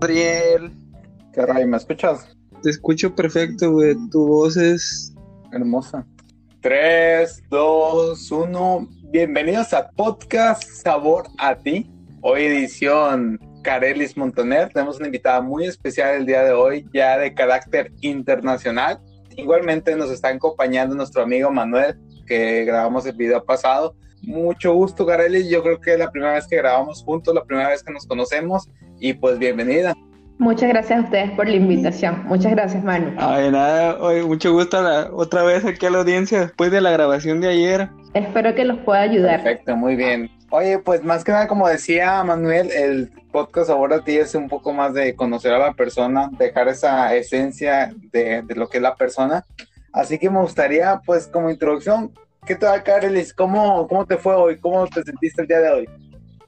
Adriel. ¿Qué rayo? ¿Me escuchas? Te escucho perfecto, güey. Tu voz es hermosa. 3, 2, 1. Bienvenidos a Podcast Sabor a ti. Hoy edición Carelis Montaner. Tenemos una invitada muy especial el día de hoy, ya de carácter internacional. Igualmente nos está acompañando nuestro amigo Manuel, que grabamos el video pasado. Mucho gusto, Carelis. Yo creo que es la primera vez que grabamos juntos, la primera vez que nos conocemos. Y pues bienvenida. Muchas gracias a ustedes por la invitación. Muchas gracias, Manu. Ay, nada, Oye, mucho gusto otra vez aquí a la audiencia después de la grabación de ayer. Espero que los pueda ayudar. Perfecto, muy bien. Oye, pues más que nada, como decía Manuel, el podcast ahora ti es un poco más de conocer a la persona, dejar esa esencia de, de lo que es la persona. Así que me gustaría, pues, como introducción, ¿qué tal, Carelis? ¿Cómo, ¿Cómo te fue hoy? ¿Cómo te sentiste el día de hoy?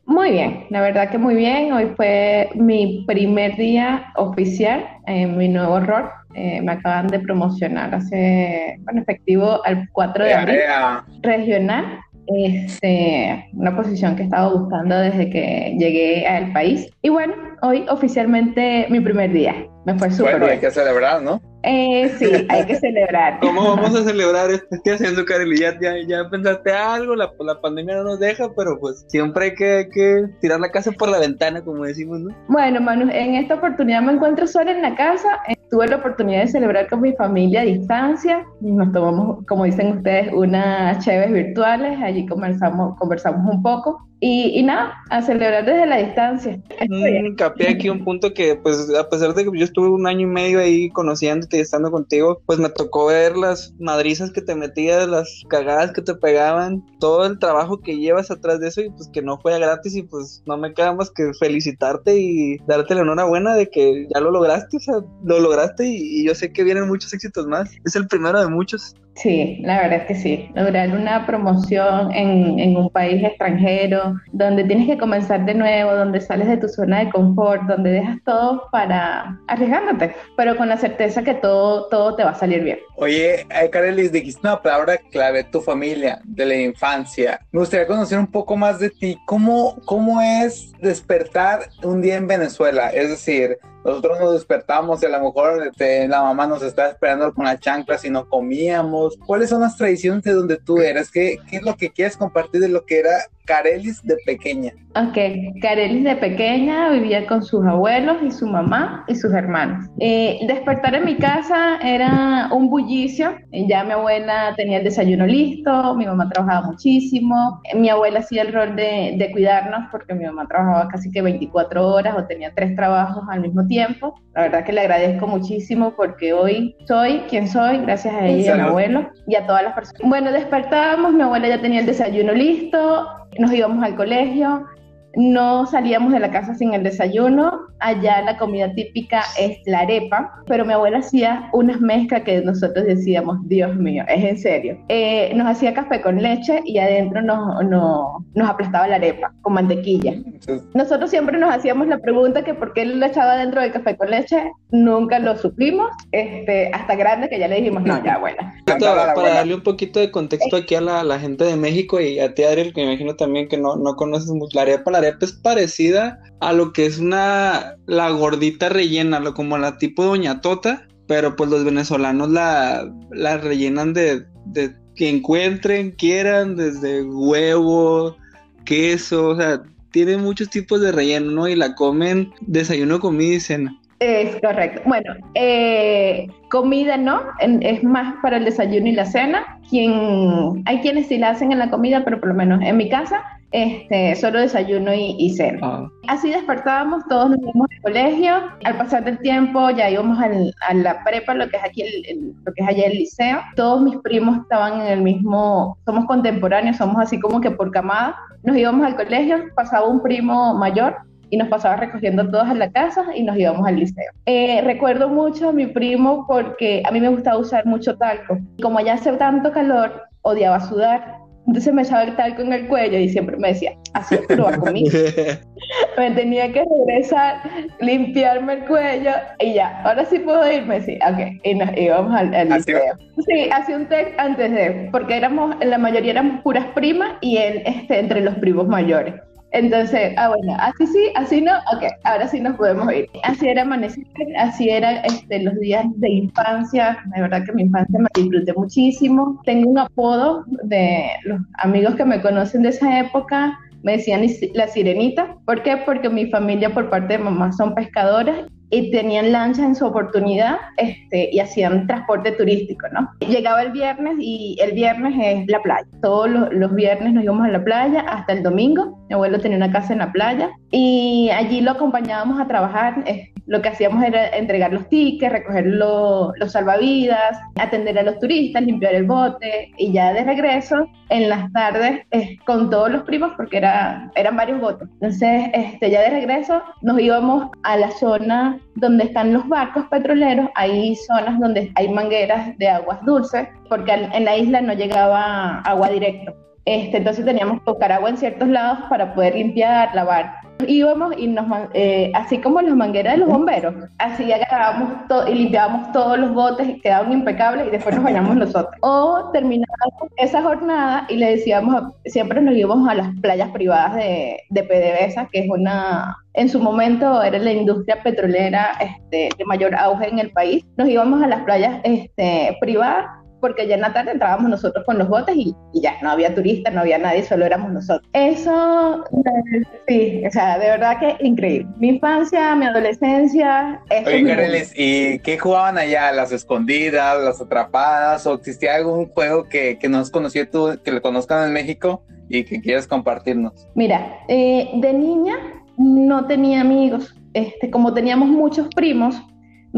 Muy bien, la verdad que muy bien. Hoy fue mi primer día oficial en mi nuevo rol. Eh, me acaban de promocionar hace, bueno, efectivo al 4 de abril, regional. Este, una posición que he estado buscando desde que llegué al país. Y bueno, hoy oficialmente mi primer día. Me fue súper bueno, hay que celebrar, ¿no? Eh, sí, hay que celebrar. ¿Cómo vamos a celebrar esto? ¿Qué haciendo, Kareli? ¿Ya, ya, pensaste algo? La, la, pandemia no nos deja, pero pues siempre hay que, que, tirar la casa por la ventana, como decimos, ¿no? Bueno, Manu, en esta oportunidad me encuentro sola en la casa. Eh, tuve la oportunidad de celebrar con mi familia a distancia. Nos tomamos, como dicen ustedes, unas cheves virtuales. Allí conversamos, conversamos un poco. Y, y, nada, a celebrar desde la distancia. Mm, capé aquí un punto que, pues, a pesar de que yo estuve un año y medio ahí conociéndote estando contigo, pues me tocó ver las madrizas que te metías, las cagadas que te pegaban, todo el trabajo que llevas atrás de eso y pues que no fue gratis y pues no me queda más que felicitarte y darte la enhorabuena de que ya lo lograste, o sea, lo lograste y yo sé que vienen muchos éxitos más. Es el primero de muchos. Sí, la verdad es que sí. Lograr una promoción en, en, un país extranjero, donde tienes que comenzar de nuevo, donde sales de tu zona de confort, donde dejas todo para arriesgándote, pero con la certeza que todo, todo te va a salir bien. Oye, Karelis, dijiste una palabra clave, tu familia, de la infancia. Me gustaría conocer un poco más de ti. ¿Cómo, cómo es despertar un día en Venezuela? Es decir, nosotros nos despertamos y a lo mejor este, la mamá nos está esperando con la chancla si no comíamos. ¿Cuáles son las tradiciones de donde tú eres? ¿Qué, ¿Qué es lo que quieres compartir de lo que era Carelis de pequeña? Ok, Carelis de pequeña vivía con sus abuelos y su mamá y sus hermanos. Eh, despertar en mi casa era un bullicio. Ya mi abuela tenía el desayuno listo, mi mamá trabajaba muchísimo. Mi abuela hacía el rol de, de cuidarnos porque mi mamá trabajaba casi que 24 horas o tenía tres trabajos al mismo tiempo. La verdad que le agradezco muchísimo porque hoy soy quien soy gracias a ella, a mi abuelo y a todas las personas. Bueno, despertábamos, mi abuela ya tenía el desayuno listo, nos íbamos al colegio, no salíamos de la casa sin el desayuno. Allá la comida típica es la arepa, pero mi abuela hacía unas mezclas que nosotros decíamos, Dios mío, es en serio. Eh, nos hacía café con leche y adentro nos, nos aplastaba la arepa con mantequilla. Nosotros siempre nos hacíamos la pregunta que por qué lo echaba dentro del café con leche, nunca lo supimos, este, hasta grande que ya le dijimos, no, ya abuela. Para, darle un poquito de contexto aquí a la, la, gente de México y a ti, Adriel, que me imagino también que no, no conoces mucho la arepa, la arepa es parecida a lo que es una la gordita rellena, lo como la tipo doña tota, pero pues los venezolanos la, la rellenan de, de que encuentren, quieran, desde huevo, queso, o sea, tiene muchos tipos de relleno, ¿no? Y la comen desayuno, comida y cena. Es correcto. Bueno, eh, comida no, es más para el desayuno y la cena. Hay quienes sí la hacen en la comida, pero por lo menos en mi casa este, solo desayuno y, cena. Ah. Así despertábamos, todos nos íbamos al colegio. Al pasar del tiempo ya íbamos a la prepa, lo que es aquí, lo que es allá el liceo. Todos mis primos estaban en el mismo, somos contemporáneos, somos así como que por camada. Nos íbamos al colegio, pasaba un primo mayor y nos pasaba recogiendo todos a la casa y nos íbamos al liceo. Eh, recuerdo mucho a mi primo porque a mí me gustaba usar mucho talco. Como allá hace tanto calor, odiaba sudar entonces me echaba el talco en el cuello y siempre me decía, así pero va conmigo. me tenía que regresar, limpiarme el cuello y ya, ahora sí puedo irme, sí, ok, y nos íbamos al, liceo. Sí, hacía un test antes de, porque éramos, la mayoría éramos puras primas y él este, entre los primos mayores. Entonces, ah, bueno, así sí, así no, ok, ahora sí nos podemos ir. Así era amanecer, así eran este, los días de infancia, de verdad que mi infancia me disfruté muchísimo. Tengo un apodo de los amigos que me conocen de esa época, me decían la sirenita. ¿Por qué? Porque mi familia por parte de mamá son pescadoras y tenían lancha en su oportunidad este, y hacían transporte turístico, ¿no? Llegaba el viernes y el viernes es la playa. Todos los, viernes nos íbamos a la playa hasta el domingo. Mi abuelo tenía una casa en la playa y allí lo acompañábamos a trabajar. lo que hacíamos era entregar los tickets, recoger los salvavidas, atender a los turistas, limpiar el bote y ya de regreso en las tardes con todos los primos porque era, eran varios botes. Entonces este, ya de regreso nos íbamos a la zona donde están los barcos petroleros, hay zonas donde hay mangueras de aguas dulces, porque en la isla no llegaba agua directo. Este, entonces teníamos que buscar agua en ciertos lados para poder limpiar, lavar íbamos y nos, eh, así como las mangueras de los bomberos, así agarrábamos y limpiábamos todos los botes y quedaban impecables y después nos bañamos nosotros. O terminábamos esa jornada y le decíamos, siempre nos íbamos a las playas privadas de, de PDVSA, que es una, en su momento era la industria petrolera este, de mayor auge en el país. Nos íbamos a las playas este, privadas porque ya en la tarde entrábamos nosotros con los botes y, ya, no había turistas, no había nadie, solo éramos nosotros. Eso, sí, o sea, de verdad que increíble. Mi infancia, mi adolescencia. Oye, Careles, ¿y qué jugaban allá? ¿Las escondidas, las atrapadas? ¿O existía algún juego que, que no has conocido tú, que lo conozcan en México y que quieras compartirnos? Mira, eh, de niña no tenía amigos. Este, como teníamos muchos primos,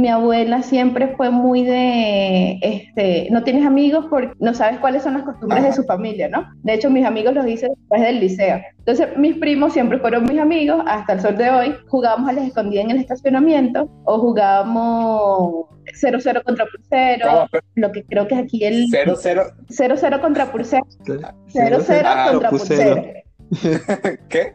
mi abuela siempre fue muy de, este, no tienes amigos porque no sabes cuáles son las costumbres de su familia, ¿no? De hecho, mis amigos los hice después del liceo. Entonces, mis primos siempre fueron mis amigos hasta el sol de hoy. Jugábamos a las escondidas en el estacionamiento o jugábamos 0-0 contra Pulsero, lo que creo que es aquí el... 0-0. 0-0 contra Pulsero. 0-0 ah, contra Pulsero. ¿Qué?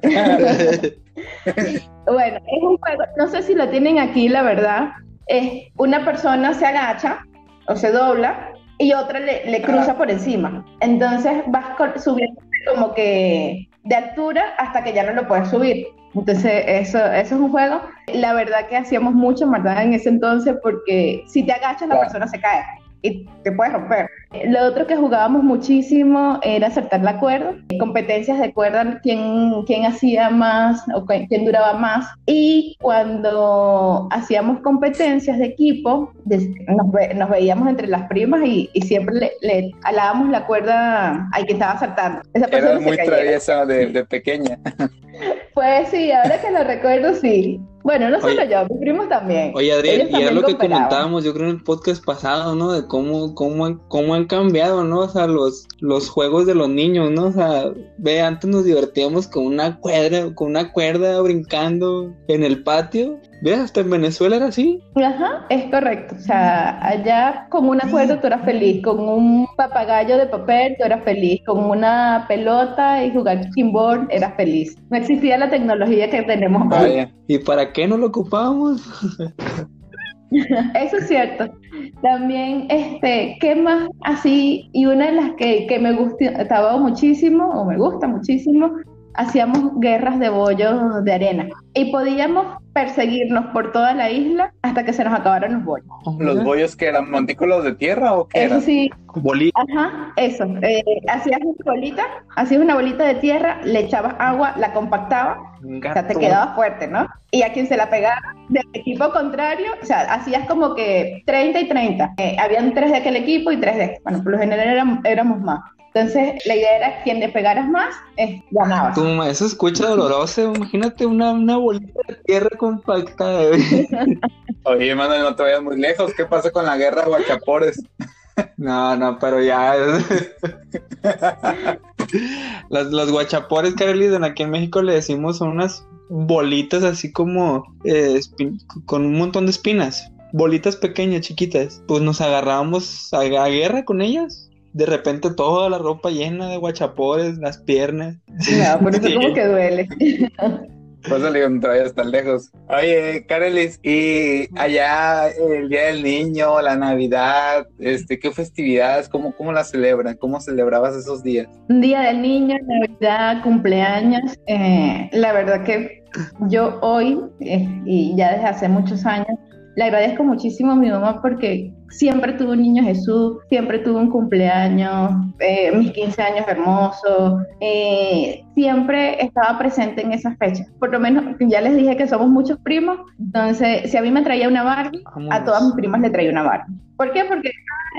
bueno, es un juego, no sé si lo tienen aquí, la verdad, es una persona se agacha o se dobla y otra le, cruza por encima. Entonces vas subiendo como que de altura hasta que ya no lo puedes subir. Entonces, eso, eso es un juego. La verdad que hacíamos mucho maldad en ese entonces porque si te agachas la persona se cae y te puedes romper. Lo otro que jugábamos muchísimo era saltar la cuerda, competencias de cuerda, quién, quién hacía más o quién duraba más. Y cuando hacíamos competencias de equipo, nos, veíamos entre las primas y, siempre le, le, alábamos la cuerda al que estaba saltando. Esa Era muy traviesa de, de pequeña. Pues sí, ahora que lo recuerdo, sí. Bueno, no solo yo, mis primos también. Oye, Adrián, y era lo que comentábamos, yo creo, en el podcast pasado, ¿no? De cómo, cómo, cómo han cambiado, ¿no? O sea, los, los juegos de los niños, ¿no? O sea, ve, antes nos divertíamos con una cuerda, con una cuerda brincando en el patio. Ve, hasta en Venezuela era así. Ajá, es correcto. O sea, allá con una cuerda tú eras feliz, con un papagayo de papel tú eras feliz, con una pelota y jugar kimball eras feliz. No existía la tecnología que tenemos hoy. ¿Y para qué no lo ocupábamos? Eso es cierto. También, este, ¿qué más así? Y una de las que, que me gustaba muchísimo, o me gusta muchísimo, hacíamos guerras de bollos de arena. Y podíamos perseguirnos por toda la isla hasta que se nos acabaran los bollos. ¿Los bollos que eran montículos de tierra o qué Eso sí. Bolita. Ajá, eso. Eh, hacías una bolita, hacías una bolita de tierra, le echabas agua, la compactabas, o sea, te quedaba fuerte, ¿no? Y a quien se la pegaba del equipo contrario, o sea, hacías como que 30 y 30. Eh, habían tres de aquel equipo y tres de este. Bueno, por lo general éramos, éramos más. Entonces, la idea era quien le pegaras más, eh, ganaba. eso escucha doloroso. Imagínate una, una bolita de tierra compacta. Oye, hermano, no te vayas muy lejos. ¿Qué pasa con la guerra de guachapores? No, no, pero ya. los, los guachapores, Carolis, aquí en México le decimos son unas bolitas así como eh, con un montón de espinas. Bolitas pequeñas, chiquitas. Pues nos agarrábamos a guerra con ellas de repente toda la ropa llena de guachapores, las piernas. No, por eso como que duele. Pues le digo, no hasta lejos. Oye, Carelis, y allá el Día del Niño, la Navidad, este, ¿qué festividades, cómo, cómo las celebran? ¿Cómo celebrabas esos días? Día del Niño, Navidad, cumpleaños. Eh, la verdad que yo hoy, eh, y ya desde hace muchos años, le agradezco muchísimo a mi mamá porque siempre tuvo un niño Jesús, siempre tuvo un cumpleaños, eh, mis 15 años hermosos, eh, siempre estaba presente en esas fechas. Por lo menos, ya les dije que somos muchos primos, entonces si a mí me traía una Barbie, a todas mis primas le traía una Barbie. ¿Por qué? Porque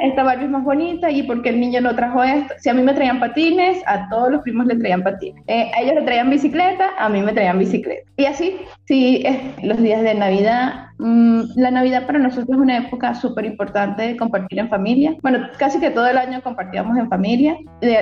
esta Barbie es más bonita y porque el niño no trajo esto. Si a mí me traían patines, a todos los primos le traían patines. Eh, a ellos le traían bicicleta, a mí me traían bicicleta. Y así, sí, los días de Navidad. Mm, la Navidad para nosotros es una época súper importante de compartir en familia. Bueno, casi que todo el año compartíamos en familia.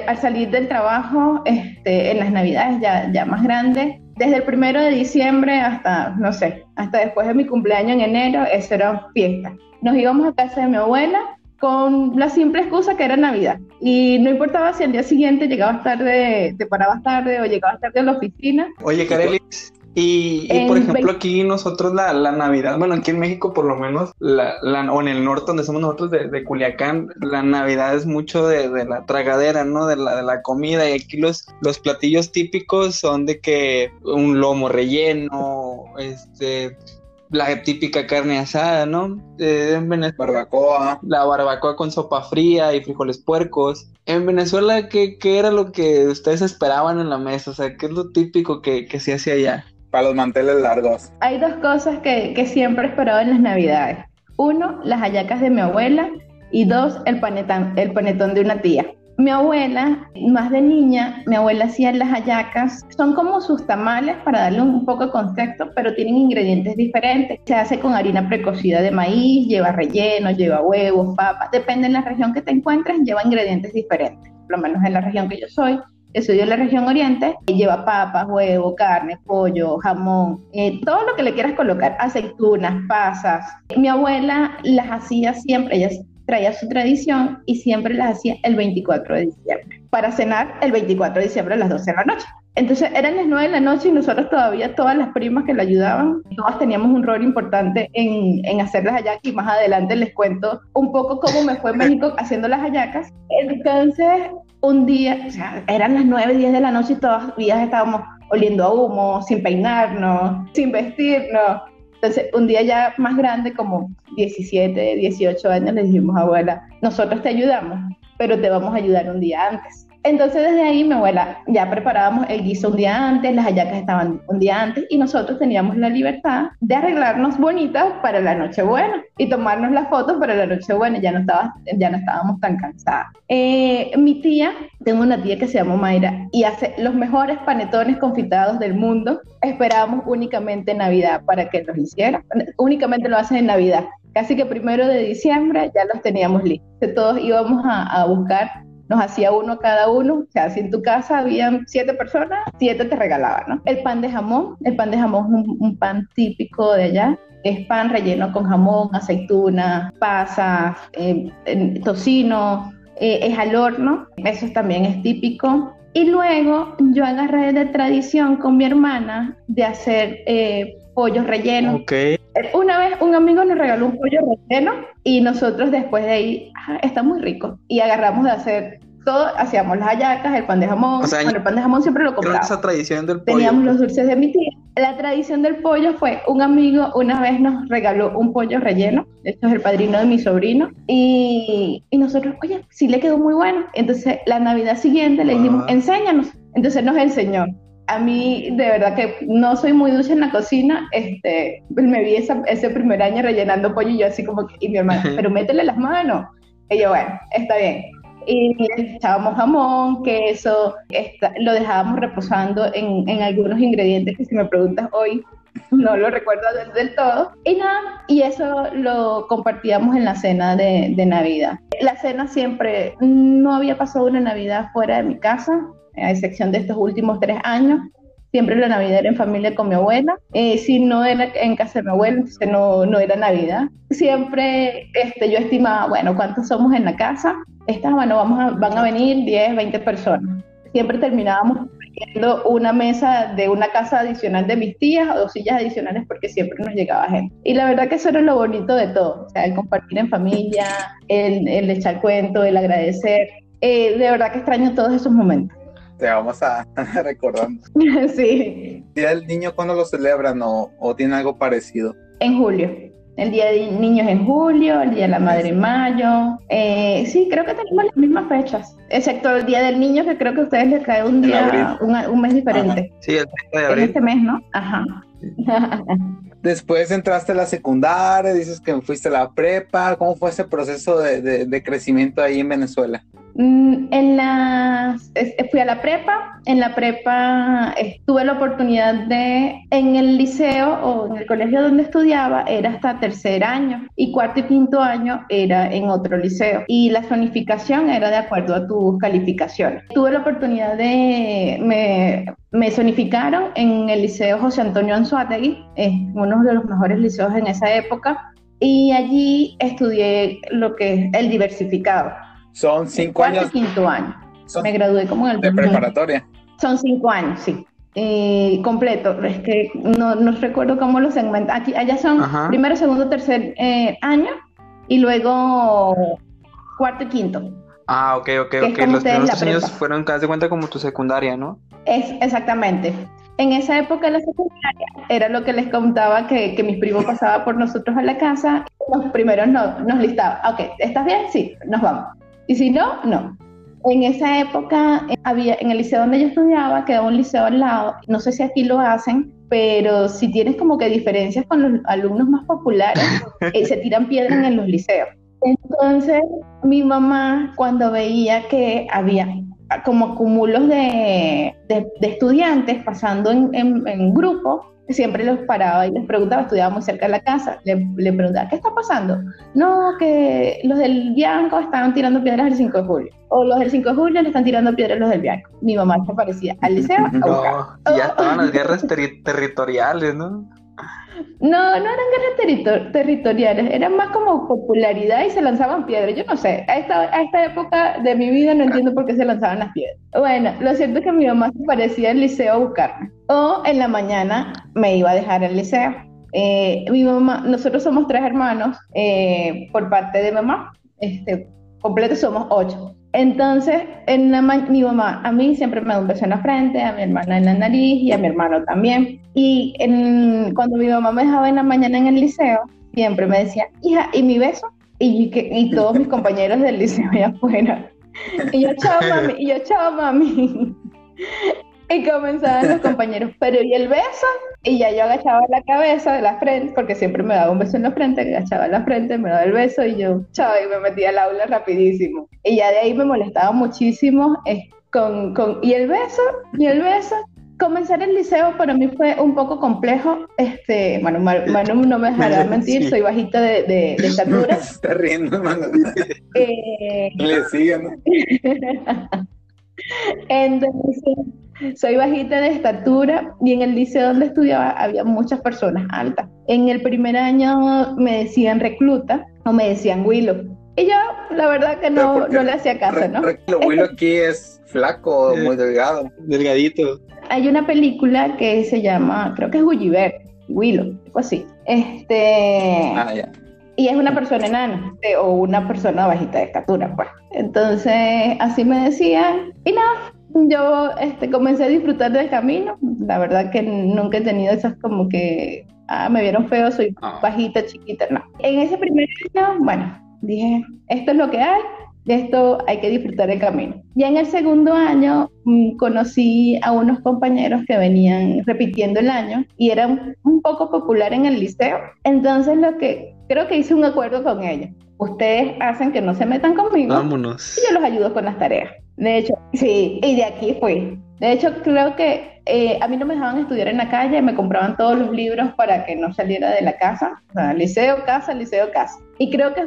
al salir del trabajo, este, en las Navidades ya, ya más grandes, desde el primero de diciembre hasta, no sé, hasta después de mi cumpleaños en enero, eso era fiesta. Nos íbamos a casa de mi abuela con la simple excusa que era Navidad. Y no importaba si al día siguiente llegabas tarde, te parabas tarde o llegabas tarde a la oficina. Oye, Carelis, y, por ejemplo aquí nosotros la, la, Navidad, bueno aquí en México por lo menos, la, la, o en el norte donde somos nosotros de, de Culiacán, la Navidad es mucho de, de, la tragadera, ¿no? De la, de la comida y aquí los, los platillos típicos son de que un lomo relleno, este, la típica carne asada, ¿no? Eh, en Venezuela, barbacoa. La barbacoa con sopa fría y frijoles puercos. En Venezuela, ¿qué, ¿qué, era lo que ustedes esperaban en la mesa? O sea, ¿qué es lo típico que, que se hace allá? Para los manteles largos. Hay dos cosas que, que siempre he esperado en las navidades. Uno, las hallacas de mi abuela. Y dos, el, el panetón de una tía. Mi abuela, más de niña, mi abuela hacía las hallacas. Son como sus tamales para darle un poco de contexto, pero tienen ingredientes diferentes. Se hace con harina precocida de maíz, lleva relleno, lleva huevos, papas. Depende de la región que te encuentres, lleva ingredientes diferentes. Por lo menos en la región que yo soy, soy de la región oriente, lleva papas, huevo, carne, pollo, jamón, eh, todo lo que le quieras colocar, aceitunas, pasas. Mi abuela las hacía siempre, ella traía su tradición y siempre las hacía el 24 de diciembre, para cenar el 24 de diciembre a las 12 de la noche. Entonces eran las 9 de la noche y nosotros todavía, todas las primas que le ayudaban, todas teníamos un rol importante en, en hacer las hallacas y más adelante les cuento un poco cómo me fue en México haciendo las hallacas. Entonces, un día, o sea, eran las 9, 10 de la noche y todavía estábamos oliendo a humo, sin peinarnos, sin vestirnos. Entonces, un día ya más grande, como 17, 18 años, le dijimos, abuela, nosotros te ayudamos, pero te vamos a ayudar un día antes. Entonces desde ahí mi abuela ya preparábamos el guiso un día antes, las hallacas estaban un día antes y nosotros teníamos la libertad de arreglarnos bonitas para la noche buena y tomarnos las fotos para la noche buena, ya no, estaba, ya no estábamos tan cansadas. Eh, mi tía, tengo una tía que se llama Mayra y hace los mejores panetones confitados del mundo. Esperábamos únicamente Navidad para que los hiciera, únicamente lo hacen en Navidad. Casi que primero de diciembre ya los teníamos listos. Todos íbamos a buscar nos hacía uno cada uno, o sea, si en tu casa habían siete personas, siete te regalaban, ¿no? El pan de jamón, el pan de jamón es un, pan típico de allá, es pan relleno con jamón, aceituna, pasas, eh, tocino, eh, es al horno, eso también es típico. Y luego yo agarré de tradición con mi hermana de hacer eh, pollos rellenos. Una vez un amigo nos regaló un pollo relleno y nosotros después de ahí, ah, está muy rico. Y agarramos de hacer todo, hacíamos las hallacas, el pan de jamón. bueno, el pan de jamón siempre lo compramos. esa tradición del pollo. Teníamos los dulces de mi tía. La tradición del pollo fue, un amigo una vez nos regaló un pollo relleno, esto es el padrino de mi sobrino, y, y nosotros, oye, sí le quedó muy bueno. Entonces, la Navidad siguiente le dijimos, enséñanos. Entonces nos enseñó a mí de verdad que no soy muy dulce en la cocina, este, me vi ese primer año rellenando pollo y yo así como que, y mi hermana, pero métele las manos. Y yo, bueno, está bien. Y echábamos jamón, queso, lo dejábamos reposando en, en, algunos ingredientes que si me preguntas hoy, no lo recuerdo del, todo. Y nada, y eso lo compartíamos en la cena de, de Navidad. La cena siempre, no había pasado una Navidad fuera de mi casa, a excepción de estos últimos tres años. Siempre la Navidad era en familia con mi abuela. Eh, si no era en casa de mi abuela, entonces no, no era Navidad. Siempre este, yo estimaba, bueno, ¿cuántos somos en la casa? Estas, bueno, vamos a, van a venir 10, 20 personas. Siempre terminábamos compartiendo una mesa de una casa adicional de mis tías o dos sillas adicionales porque siempre nos llegaba gente. Y la verdad que eso era lo bonito de todo, o sea, el compartir en familia, el, el echar cuento, el agradecer. Eh, de verdad que extraño todos esos momentos. Te vamos a recordando. sí. ¿El Día del Niño cuándo lo celebran o, o tiene algo parecido? En julio. El Día de Niños en julio, el Día de la Madre en mayo. Eh, sí, creo que tenemos las mismas fechas, excepto el Día del Niño, que creo que a ustedes les cae un En día, un, un mes diferente. Sí, el 30 de En abril. este mes, ¿no? Ajá. Después entraste a la secundaria, dices que fuiste a la prepa. ¿Cómo fue ese proceso de, de- de crecimiento ahí en Venezuela? Mm, En la, fui a la prepa, en la prepa eh, tuve la oportunidad de, en el liceo o en el colegio donde estudiaba, era hasta tercer año y cuarto y quinto año era en otro liceo y la zonificación era de acuerdo a tus calificaciones. Tuve la oportunidad de, me, me zonificaron en el liceo José Antonio Anzuategui, es uno de los mejores liceos en esa época y allí estudié lo que es el diversificado. Son cinco Cuarto años y quinto año. son Me gradué como en el de 2000. preparatoria. Son cinco años, sí. Eh, completo. Es que no, no recuerdo cómo lo segmentan. Aquí, allá son Ajá. primero, segundo, tercer eh, año y luego cuarto y quinto. Ah, ok, ok, ok. Los primeros años fueron, haz de cuenta, como tu secundaria, ¿no? Es exactamente. En esa época de la secundaria era lo que les contaba que, que mis primos pasaban por nosotros a la casa. Los primeros no, nos listaban. Ok, ¿estás bien? Sí, nos vamos. Y si no, no. En esa época eh, había, en el liceo donde yo estudiaba, quedaba un liceo al lado. No sé si aquí lo hacen, pero si tienes como que diferencias con los alumnos más populares, eh, se tiran piedras en los liceos. Entonces, mi mamá, cuando veía que había como cúmulos de, de- de estudiantes pasando en, en- en grupo, siempre los paraba y les preguntaba, estudiaba muy cerca de la casa, le, le preguntaba, ¿qué está pasando? No, que los del Bianco estaban tirando piedras el 5 de julio, o los del 5 de julio le están tirando piedras los del Bianco. Mi mamá se parecía al liceo a. No, ya estaban las guerras terri- territoriales, ¿no? No, no eran guerras territor- territoriales, eran más como popularidad y se lanzaban piedras. Yo no sé, a esta, época de mi vida no entiendo por qué se lanzaban las piedras. Bueno, lo cierto es que mi mamá se parecía al liceo a buscarme. O en la mañana me iba a dejar al liceo. Eh, mi mamá, nosotros somos tres hermanos eh, por parte de mamá, este, completo somos ocho. Entonces, mi mamá a mí siempre me da un beso en la frente, a mi hermana en la nariz y a mi hermano también. Y cuando mi mamá me dejaba en la mañana en el liceo, siempre me decía, hija, ¿y mi beso? Y, y todos mis compañeros del liceo allá afuera. Y yo, chao mami, y yo, chao mami. Y comenzaban los compañeros, pero ¿y el beso? Y ya yo agachaba la cabeza de la frente, porque siempre me daba un beso en la frente, agachaba la frente, me daba el beso y yo, chao, y me metía al aula rapidísimo. Y ya de ahí me molestaba muchísimo eh, con, con, ¿y el beso? ¿Y el beso? Comenzar el liceo para mí fue un poco complejo. Este, bueno, Manu no me dejará mentir, Sí. soy bajita de, de- de estatura. Está riendo, hermano. Eh, Le siguen. ¿no? Entonces, soy bajita de estatura y en el liceo donde estudiaba había muchas personas altas. En el primer año me decían recluta o me decían Willow. Y yo, la verdad que no, no le hacía caso, ¿no? Re- Lo bueno aquí es flaco, muy delgado. Delgadito. Hay una película que se llama, creo que es Gulliver, Willow, algo así. Este, Ah, ya. y es una persona enana eh, o una persona bajita de estatura, pues. Entonces, así me decían y nada, yo este, comencé a disfrutar del camino. La verdad que nunca he tenido esas como que, ah, me vieron feo, soy Ah. bajita, chiquita, no. En ese primer año, bueno, dije, esto es lo que hay, de esto hay que disfrutar el camino. Ya en el segundo año mm, conocí a unos compañeros que venían repitiendo el año y eran un poco popular en el liceo. Entonces lo que creo que hice un acuerdo con ellos. Ustedes hacen que no se metan conmigo Vámonos. y yo los ayudo con las tareas. De hecho, sí, y de aquí fui. De hecho, creo que eh, a mí no me dejaban estudiar en la calle, me compraban todos los libros para que no saliera de la casa. O sea, liceo, casa, liceo, casa. Y creo que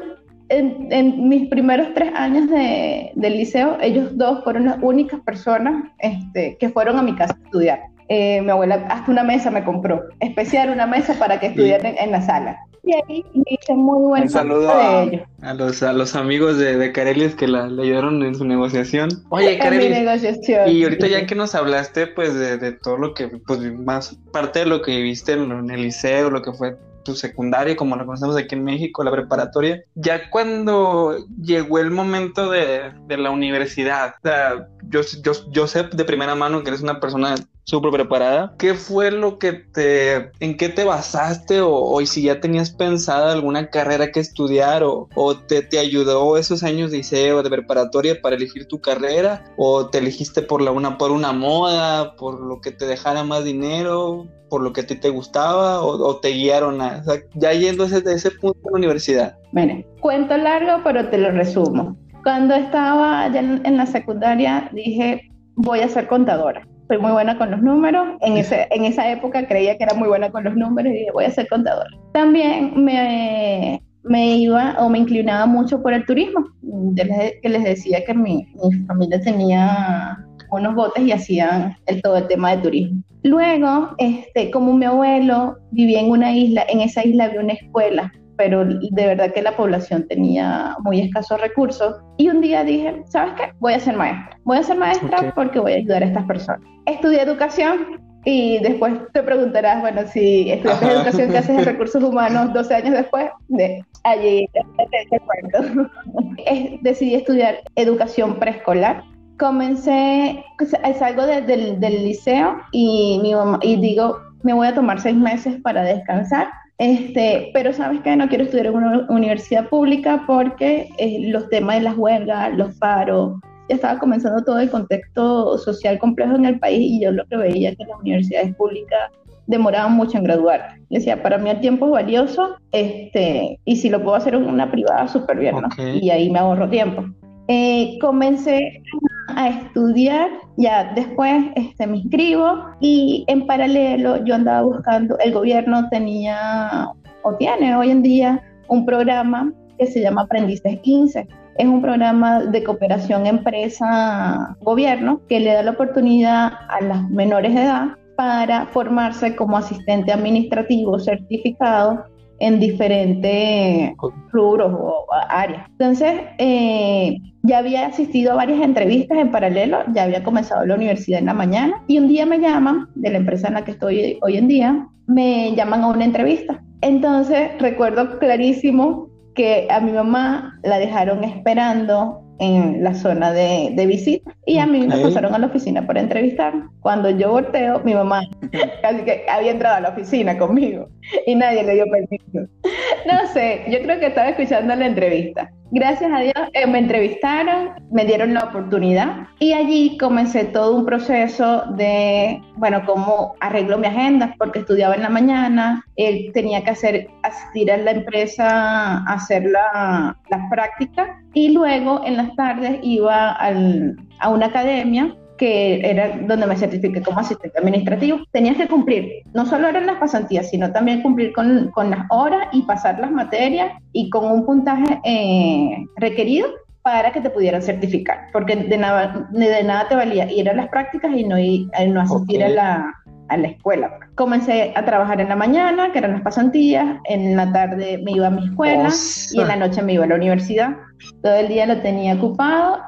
en, en mis primeros tres años de, liceo, ellos dos fueron las únicas personas este, que fueron a mi casa a estudiar. Eh, mi abuela hasta una mesa me compró, especial una mesa para que estudiaran en, en la sala. Y ahí me hice muy buen Un saludo de a-. A los, a los amigos de, de Carelis que la, le ayudaron en su negociación. Oye, Carelis, negociación. y ahorita ya que nos hablaste, pues, de, de todo lo que, pues, más parte de lo que viviste en, en el liceo, lo que fue tu secundaria, como lo conocemos aquí en México, la preparatoria, ya cuando llegó el momento de, de la universidad, o sea, yo, yo, yo sé de primera mano que eres una persona súper preparada. ¿Qué fue lo que te, en qué te basaste o, o si ya tenías pensada alguna carrera que estudiar o, o te, te ayudó esos años de liceo, de preparatoria para elegir tu carrera o te elegiste por la una por una moda, por lo que te dejara más dinero, por lo que a ti te gustaba o, te guiaron a, ya yendo a ese, punto de la universidad? Mire, cuento largo, pero te lo resumo. Cuando estaba en, en la secundaria, dije, voy a ser contadora. Soy muy buena con los números. En, ese, en esa época creía que era muy buena con los números y dije, voy a ser contadora. También me, me iba o me inclinaba mucho por el turismo. Les, que les decía que mi, mi familia tenía unos botes y hacían el, todo el tema de turismo. Luego, este, como mi abuelo vivía en una isla, en esa isla había una escuela pero de verdad que la población tenía muy escasos recursos. Y un día dije, ¿sabes qué? Voy a ser maestra. Voy a ser maestra Ok. porque voy a ayudar a estas personas. Estudié educación y después te preguntarás, bueno, si estudiaste Ajá. educación, ¿qué haces en recursos humanos 12 años después? De allí te cuento. Es- Decidí estudiar educación preescolar. Comencé, pues, salgo de- del, del liceo y, mi mamá, y digo, me voy a tomar seis meses para descansar. Este, pero sabes que no quiero estudiar en una universidad pública porque eh, los temas de las huelgas, los paros, estaba comenzando todo el contexto social complejo en el país y yo lo que veía que las universidades públicas demoraban mucho en graduar. Decía, para mí el tiempo es valioso este, y si lo puedo hacer en una privada, súper bien, ¿no? Ok. Y ahí me ahorro tiempo. Eh, comencé a estudiar, ya después este, me inscribo y en paralelo yo andaba buscando, el gobierno tenía o tiene hoy en día un programa que se llama Aprendices 15. Es un programa de cooperación empresa-gobierno que le da la oportunidad a las menores de edad para formarse como asistente administrativo certificado en diferentes rubros o áreas. Entonces, eh, ya había asistido a varias entrevistas en paralelo, ya había comenzado la universidad en la mañana y un día me llaman, de la empresa en la que estoy hoy en día, me llaman a una entrevista. Entonces, recuerdo clarísimo que a mi mamá la dejaron esperando en la zona de, de visita y a mí me Ok. pasaron a la oficina para entrevistar. Cuando yo volteo, mi mamá casi que había entrado a la oficina conmigo y nadie le dio permiso. No sé, yo creo que estaba escuchando la entrevista. Gracias a Dios eh, me entrevistaron, me dieron la oportunidad y allí comencé todo un proceso de, bueno, cómo arreglo mi agenda, porque estudiaba en la mañana, él tenía que hacer, asistir a la empresa hacer la, las prácticas y luego en las tardes iba a una academia que era donde me certifiqué como asistente administrativo. Tenías que cumplir, no solo eran las pasantías, sino también cumplir con, con las horas y pasar las materias y con un puntaje eh, requerido para que te pudieran certificar, porque de nada, de nada te valía ir a las prácticas y no, ir, eh, no asistir Ok. a, la, a la escuela. Comencé a trabajar en la mañana, que eran las pasantías, en la tarde me iba a mi escuela y en la noche me iba a la universidad. Todo el día lo tenía ocupado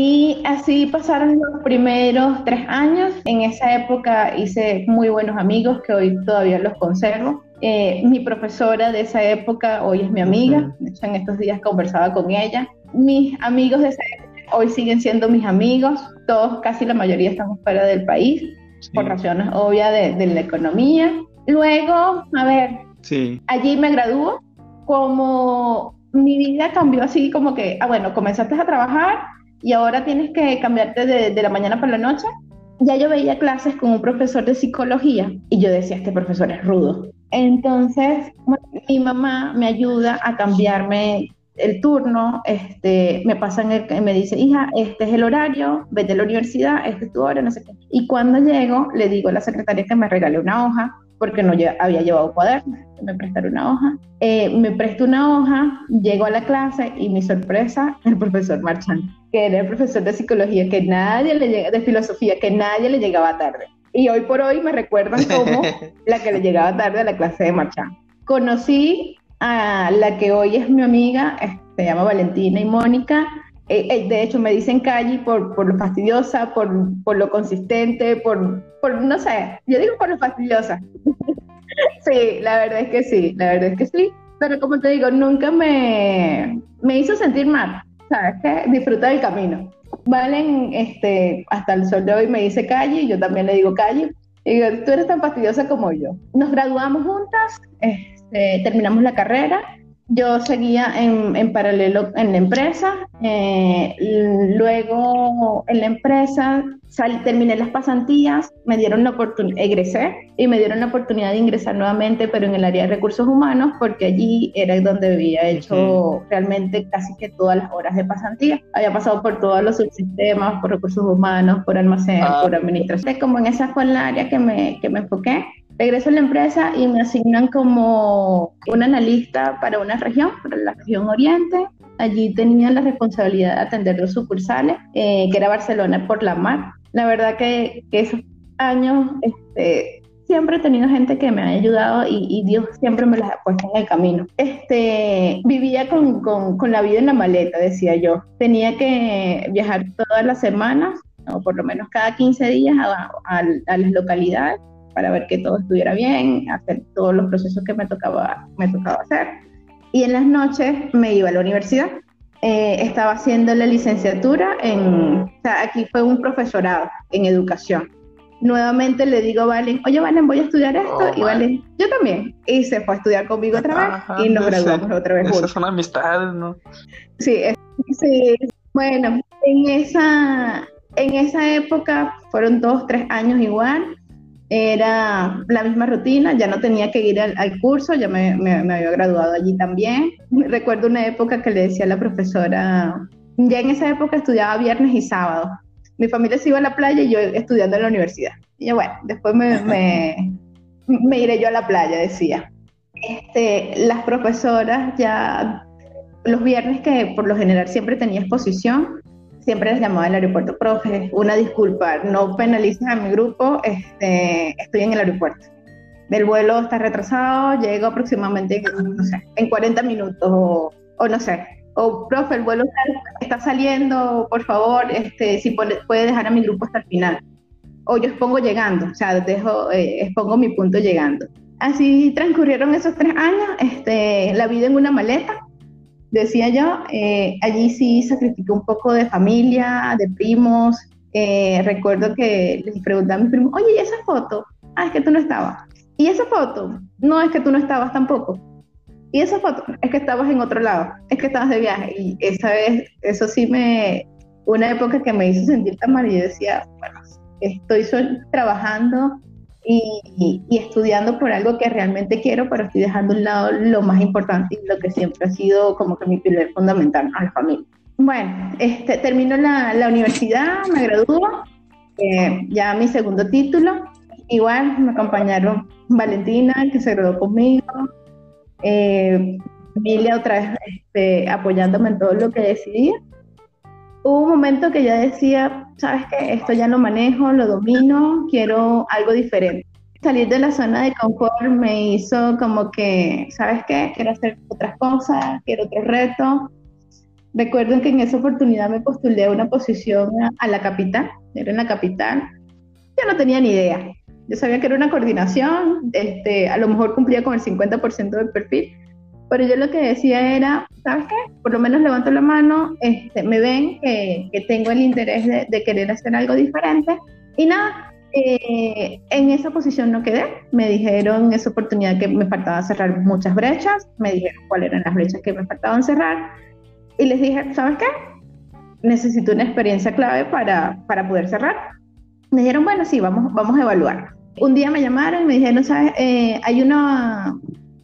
y así pasaron los primeros tres años. En esa época hice muy buenos amigos que hoy todavía los conservo. Eh, mi profesora de esa época hoy es mi amiga. Ujú. De hecho, en estos días conversaba con ella. Mis amigos de esa época hoy siguen siendo mis amigos. Todos, casi la mayoría, estamos fuera del país Sí, por razones obvias de, de la economía. Luego, a ver, sí. allí me graduó, como mi vida cambió así como que, ah, bueno, comenzaste a trabajar y ahora tienes que cambiarte de, de la mañana para la noche. Ya yo veía clases con un profesor de psicología y yo decía, este profesor es rudo. Entonces, mi mamá me ayuda a cambiarme el turno, este, me pasan el, me dice, hija, este es el horario, vete a la universidad, este es tu hora, no sé qué. Y cuando llego, le digo a la secretaria que me regale una hoja, porque no había llevado cuaderno, que me prestara una hoja. Eh, me prestó una hoja, llego a la clase y mi sorpresa, el profesor Marchand, que era el profesor de psicología, que nadie le llega, de filosofía, que nadie le llegaba tarde. Y hoy por hoy me recuerdan como la que le llegaba tarde a la clase de Marchand. Conocí a la que hoy es mi amiga, se llama Valentina y Mónica. Eh, eh, de hecho, me dicen calle por, por lo fastidiosa, por, por lo consistente, por, por, no sé, yo digo por lo fastidiosa. sí, la verdad es que sí, la verdad es que sí. Pero como te digo, nunca me, me hizo sentir mal. ¿Sabes qué? Disfruta del camino. Valen, este, hasta el sol de hoy me dice calle, yo también le digo calle. Y digo, tú eres tan fastidiosa como yo. Nos graduamos juntas, este, terminamos la carrera yo seguía en, en, paralelo en la empresa, eh, luego en la empresa terminé las pasantías, me dieron la oportunidad, egresé y me dieron la oportunidad de ingresar nuevamente, pero en el área de recursos humanos, porque allí era donde había hecho realmente casi que todas las horas de pasantía. Había pasado por todos los subsistemas, por recursos humanos, por almacén, ah. por administración. Como en esa fue el área que me, que me enfoqué regreso a la empresa y me asignan como un analista para una región, para la región oriente. Allí tenía la responsabilidad de atender los sucursales, eh, que era Barcelona por la mar. La verdad que, esos años este, siempre he tenido gente que me ha ayudado y, Dios siempre me las ha puesto en el camino. Este, vivía con, con, la vida en la maleta, decía yo. Tenía que viajar todas las semanas, o por lo menos cada 15 días a, a las localidades para ver que todo estuviera bien, hacer todos los procesos que me tocaba, me tocaba hacer. Y en las noches me iba a la universidad. Eh, estaba haciendo la licenciatura en, o sea, aquí fue un profesorado en educación. Nuevamente le digo a Valen, oye Valen, voy a estudiar esto. Oh, y Valen, yo también. Y se fue a estudiar conmigo otra vez y nos graduamos otra vez. Esas son amistades, ¿no? Sí, sí. Bueno, en esa, en esa época fueron dos, tres años igual era la misma rutina, ya no tenía que ir al, curso, ya me, había graduado allí también. Recuerdo una época que le decía a la profesora, ya en esa época estudiaba viernes y sábado. Mi familia se iba a la playa y yo estudiando en la universidad. Y yo, bueno, después me, me, iré yo a la playa, decía. Este, las profesoras ya, los viernes que por lo general siempre tenía exposición, siempre les llamaba al aeropuerto, profe, una disculpa, no penalices a mi grupo, este, estoy en el aeropuerto. El vuelo está retrasado, llego aproximadamente, no sé, en 40 minutos o, no sé. O, profe, el vuelo está, saliendo, por favor, este, si puede, dejar a mi grupo hasta el final. O yo expongo llegando, o sea, dejo, eh, expongo mi punto llegando. Así transcurrieron esos tres años, este, la vida en una maleta, decía yo, eh, allí sí sacrificé un poco de familia, de primos. Eh, recuerdo que les preguntaba a mis primos, oye, ¿y esa foto? Ah, es que tú no estabas. ¿Y esa foto? No, es que tú no estabas tampoco. ¿Y esa foto? Es que estabas en otro lado, es que estabas de viaje. Y esa vez, eso sí me, una época que me hizo sentir tan mal y yo decía, bueno, estoy trabajando y, estudiando por algo que realmente quiero, pero estoy dejando a un lado lo más importante y lo que siempre ha sido como que mi pilar fundamental a la familia. Bueno, este, termino la, la universidad, me gradúo, eh, ya mi segundo título. Igual me acompañaron Valentina, que se graduó conmigo, eh, otra vez este, apoyándome en todo lo que decidía hubo un momento que ya decía, sabes que esto ya lo manejo, lo domino, quiero algo diferente. Salir de la zona de confort me hizo como que, ¿sabes qué? Quiero hacer otras cosas, quiero otro reto. Recuerdo que en esa oportunidad me postulé a una posición a, la capital, era en la capital. Yo no tenía ni idea. Yo sabía que era una coordinación, este, a lo mejor cumplía con el 50% del perfil, pero yo lo que decía era, ¿sabes qué? Por lo menos levanto la mano, este, me ven que, tengo el interés de, querer hacer algo diferente. Y nada, eh, en esa posición no quedé. Me dijeron esa oportunidad que me faltaba cerrar muchas brechas. Me dijeron cuáles eran las brechas que me faltaban cerrar. Y les dije, ¿sabes qué? Necesito una experiencia clave para, para poder cerrar. Me dijeron, bueno, sí, vamos, vamos a evaluar. Un día me llamaron y me dijeron, ¿sabes? Eh, hay una,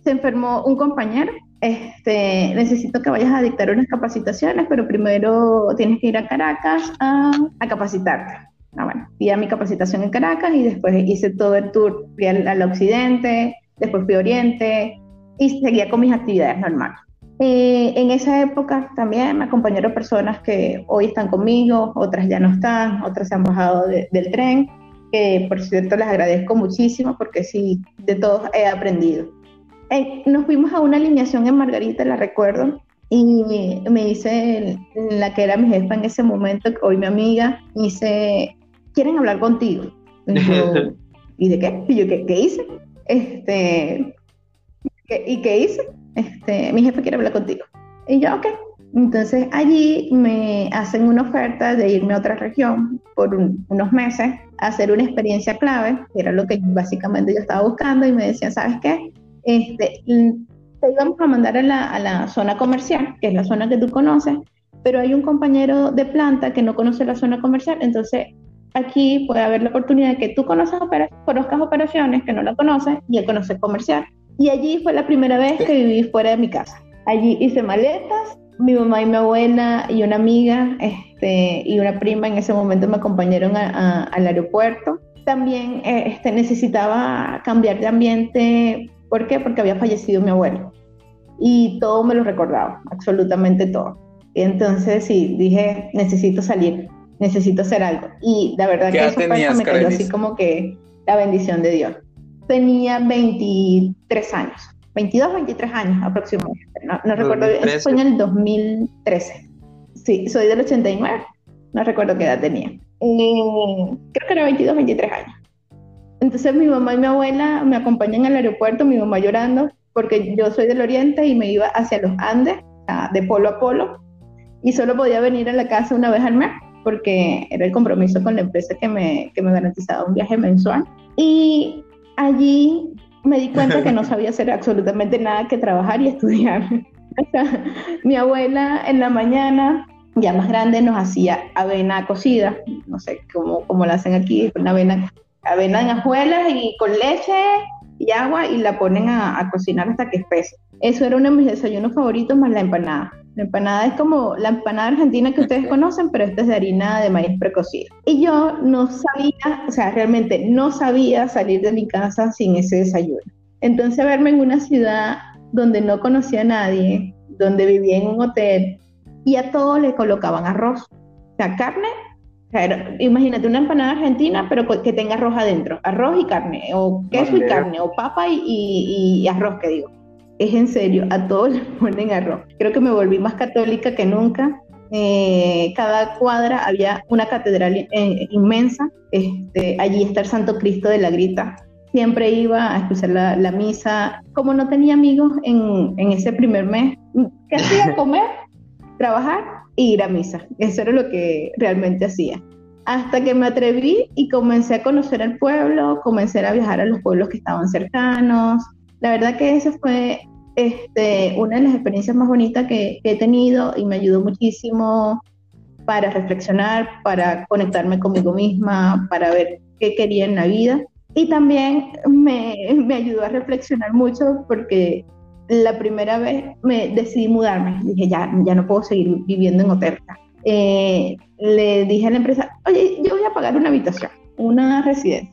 se enfermó un compañero, este, necesito que vayas a dictar unas capacitaciones, pero primero tienes que ir a Caracas a, capacitarte. Ah, bueno, fui a mi capacitación en Caracas y después hice todo el tour, fui al, occidente, después fui a oriente y seguía con mis actividades normales. Eh, en esa época también me acompañaron personas que hoy están conmigo, otras ya no están, otras se han bajado del tren, que por cierto les agradezco muchísimo porque sí, de todos he aprendido. Nos fuimos a una alineación en Margarita, la recuerdo, y me dice la que era mi jefa en ese momento, hoy mi amiga, me dice, quieren hablar contigo. Y, de qué? Y yo, ¿qué, qué hice? Este, ¿Y qué hice? Este, mi jefe quiere hablar contigo. Y yo, ok. Entonces allí me hacen una oferta de irme a otra región por unos meses a hacer una experiencia clave, que era lo que básicamente yo estaba buscando, y me decían, ¿sabes qué? Este, te íbamos a mandar a la, a la zona comercial, que es la zona que tú conoces, pero hay un compañero de planta que no conoce la zona comercial, entonces aquí puede haber la oportunidad de que tú conozcas conozcas operaciones que no la conoces y él conoce comercial. Y allí fue la primera vez que viví fuera de mi casa. Allí hice maletas, mi mamá y mi abuela y una amiga este, y una prima en ese momento me acompañaron al aeropuerto. También este, necesitaba cambiar de ambiente. ¿Por qué? Porque había fallecido mi abuelo. Y todo me lo recordaba, absolutamente todo. Y entonces sí, dije, necesito salir necesito hacer algo. Y la verdad que eso fue, me cayó así como que la bendición de Dios. Tenía 23 años, 22, 23 años aproximadamente. No, recuerdo, eso fue en el 2013. Sí, soy del 89, no recuerdo qué edad tenía. Eh, creo que era 22, 23 años. Entonces mi mamá y mi abuela me acompañan al aeropuerto, mi mamá llorando, porque yo soy del oriente y me iba hacia los Andes, de polo a polo, y solo podía venir a la casa una vez al mes porque era el compromiso con la empresa que me, que me garantizaba un viaje mensual. Y allí me di cuenta que no sabía hacer absolutamente nada que trabajar y estudiar. mi abuela en la mañana, ya más grande, nos hacía avena cocida, no sé cómo, cómo la hacen aquí, una avena, avena en ajuelas y con leche y agua y la ponen a, a cocinar hasta que espese. Eso era uno de mis desayunos favoritos más la empanada. La empanada es como la empanada argentina que ustedes conocen, pero esta es de harina de maíz precocida. Y yo no sabía, o sea, realmente no sabía salir de mi casa sin ese desayuno. Entonces verme en una ciudad donde no conocía a nadie, donde vivía en un hotel y a todo le colocaban arroz. O sea, carne, imagínate una empanada argentina, pero que tenga arroz adentro, arroz y carne, o queso y carne, o papa y arroz, que digo es en serio, a todos les ponen arroz. Creo que me volví más católica que nunca. Eh, cada cuadra había una catedral eh, inmensa. Este, allí está el Santo Cristo de la Grita. Siempre iba a escuchar la, misa. Como no tenía amigos en, en ese primer mes, ¿qué hacía? Comer, trabajar ir a misa. Eso era lo que realmente hacía. Hasta que me atreví y comencé a conocer el pueblo, comencé a viajar a los pueblos que estaban cercanos, la verdad que esa fue este, una de las experiencias más bonitas que, he tenido y me ayudó muchísimo para reflexionar, para conectarme conmigo misma, para ver qué quería en la vida. Y también me, me ayudó a reflexionar mucho porque la primera vez me decidí mudarme. Dije, ya, ya no puedo seguir viviendo en hotel. Eh, le dije a la empresa, oye, yo voy a pagar una habitación, una residencia.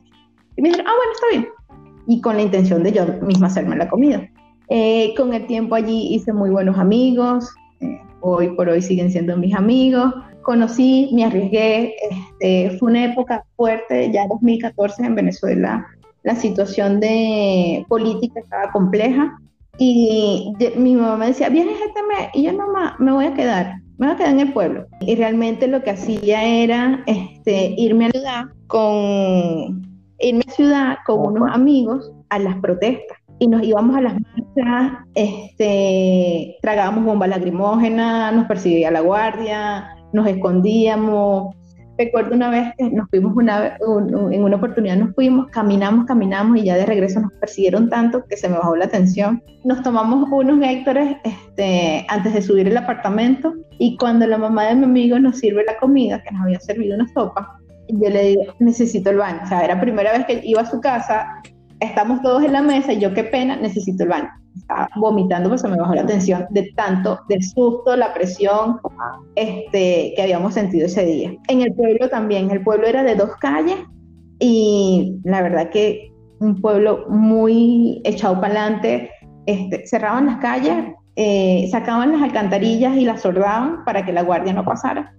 Y me dijeron, ah, bueno, está bien y con la intención de yo misma hacerme la comida. Eh, con el tiempo allí hice muy buenos amigos, eh, hoy por hoy siguen siendo mis amigos. Conocí, me arriesgué, este, fue una época fuerte, ya 2014 en Venezuela, la situación de política estaba compleja y mi mamá me decía, vienes este mes y yo mamá, me voy a quedar, me voy a quedar en el pueblo. Y realmente lo que hacía era este, irme a ayudar con en mi ciudad con unos amigos a las protestas y nos íbamos a las marchas, este, tragábamos bombas lacrimógenas, nos perseguía la guardia, nos escondíamos. Recuerdo una vez que nos fuimos una, en una oportunidad nos fuimos, caminamos, caminamos y ya de regreso nos persiguieron tanto que se me bajó la tensión. Nos tomamos unos Héctores este, antes de subir el apartamento y cuando la mamá de mi amigo nos sirve la comida, que nos había servido una sopa, yo le digo, necesito el baño. O sea, era primera vez que iba a su casa, estamos todos en la mesa y yo qué pena, necesito el baño. Estaba vomitando, pues se me bajó la tensión de tanto, del susto, la presión este, que habíamos sentido ese día. En el pueblo también, el pueblo era de dos calles y la verdad que un pueblo muy echado para adelante, este, cerraban las calles, eh, sacaban las alcantarillas y las sordaban para que la guardia no pasara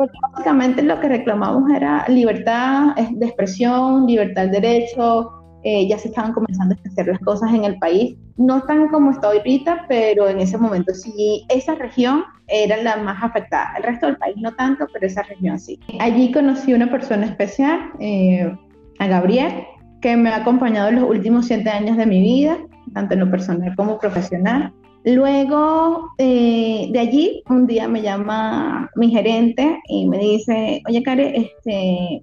porque básicamente lo que reclamamos era libertad de expresión, libertad de derecho, eh, ya se estaban comenzando a hacer las cosas en el país. No tan como está ahorita, pero en ese momento sí, esa región era la más afectada. El resto del país no tanto, pero esa región sí. Allí conocí una persona especial, eh, a Gabriel, que me ha acompañado en los últimos siete años de mi vida, tanto en lo personal como profesional. Luego eh, de allí, un día me llama mi gerente y me dice, oye, Kare, este,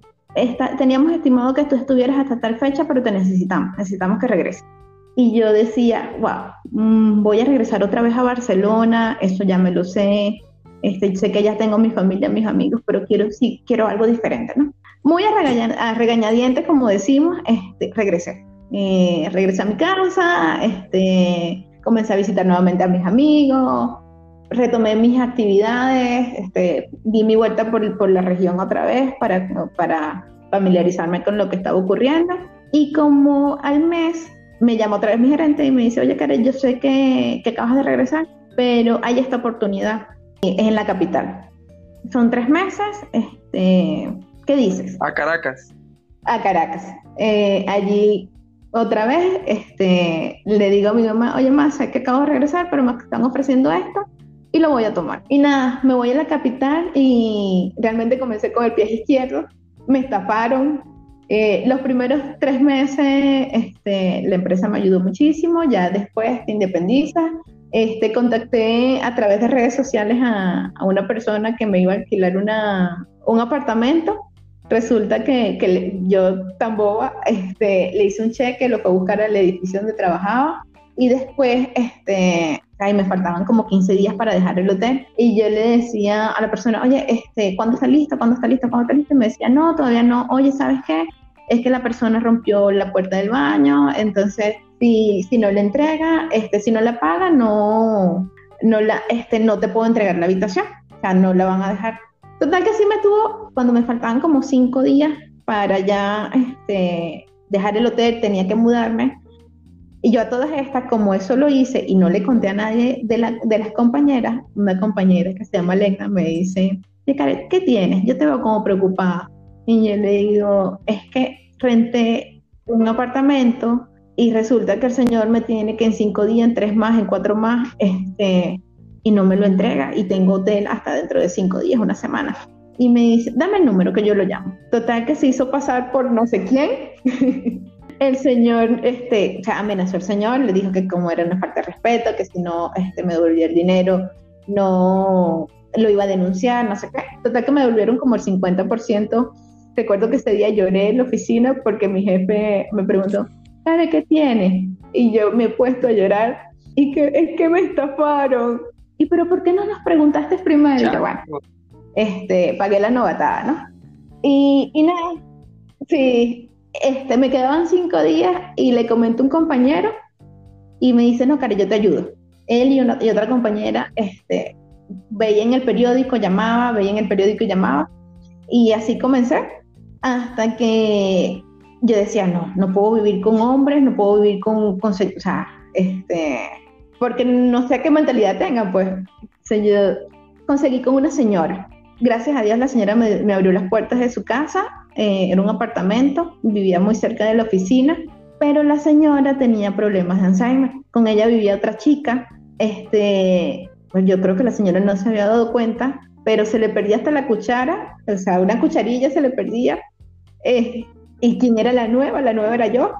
teníamos estimado que tú estuvieras hasta tal fecha, pero te necesitamos, necesitamos que regreses. Y yo decía, wow, mm, voy a regresar otra vez a Barcelona, eso ya me lo sé, este, sé que ya tengo mi familia, mis amigos, pero quiero, sí, quiero algo diferente, ¿no? Muy a, regañadientes, como decimos, este, regresé. Eh, regresé a mi casa, este, comencé a visitar nuevamente a mis amigos, retomé mis actividades, este, di mi vuelta por, por la región otra vez para, para familiarizarme con lo que estaba ocurriendo. Y como al mes me llamó otra vez mi gerente y me dice, oye Karen, yo sé que, que acabas de regresar, pero hay esta oportunidad, es en la capital. Son tres meses, este, ¿qué dices? A Caracas. A Caracas. Eh, allí otra vez este, le digo a mi mamá, oye, más sé que acabo de regresar, pero me están ofreciendo esto y lo voy a tomar. Y nada, me voy a la capital y realmente comencé con el pie izquierdo, me estafaron. Eh, los primeros tres meses este, la empresa me ayudó muchísimo, ya después te independiza. Este, contacté a través de redes sociales a, a una persona que me iba a alquilar una, un apartamento Resulta que, que yo, tan boba, este, le hice un cheque, lo fue a buscar al edificio donde trabajaba y después, este, ahí me faltaban como 15 días para dejar el hotel y yo le decía a la persona, oye, este, ¿cuándo está listo? ¿Cuándo está listo? ¿Cuándo está listo? Y me decía, no, todavía no. Oye, ¿sabes qué? Es que la persona rompió la puerta del baño, entonces si, si no le entrega, este, si no la paga, no, no, la, este, no te puedo entregar la habitación, o sea, no la van a dejar. Total que sí me tuvo cuando me faltaban como cinco días para ya este, dejar el hotel, tenía que mudarme. Y yo a todas estas, como eso lo hice y no le conté a nadie de, de las compañeras, una compañera que se llama Elena me dice, ¿qué tienes? Yo te veo como preocupada. Y yo le digo, es que renté un apartamento y resulta que el señor me tiene que en cinco días, en tres más, en cuatro más, este, y no me lo entrega y tengo hotel hasta dentro de cinco días, una semana. Y me dice, dame el número que yo lo llamo. Total que se hizo pasar por no sé quién. el señor, este, o sea, amenazó al señor, le dijo que como era una falta de respeto, que si no este, me devolvía el dinero, no lo iba a denunciar, no sé qué. Total que me devolvieron como el 50%. Recuerdo que ese día lloré en la oficina porque mi jefe me preguntó, ¿sabe qué tiene? Y yo me he puesto a llorar y que es que me estafaron. ¿y pero por qué no nos preguntaste primero? Y bueno, este, pagué la novatada, ¿no? Y, y nada, sí, este, me quedaban cinco días y le comenté a un compañero y me dice, no, Cari, yo te ayudo. Él y, otra compañera, este, veía en el periódico, llamaba, veía en el periódico y llamaba. Y así comencé hasta que yo decía, no, no puedo vivir con hombres, no puedo vivir con, con o sea, este, porque no sé qué mentalidad tengan, pues yo conseguí con una señora. Gracias a Dios la señora me, abrió las puertas de su casa, eh, era un apartamento, vivía muy cerca de la oficina, pero la señora tenía problemas de Alzheimer. Con ella vivía otra chica, este, pues yo creo que la señora no se había dado cuenta, pero se le perdía hasta la cuchara, o sea, una cucharilla se le perdía. Eh, ¿Y quién era la nueva? La nueva era yo.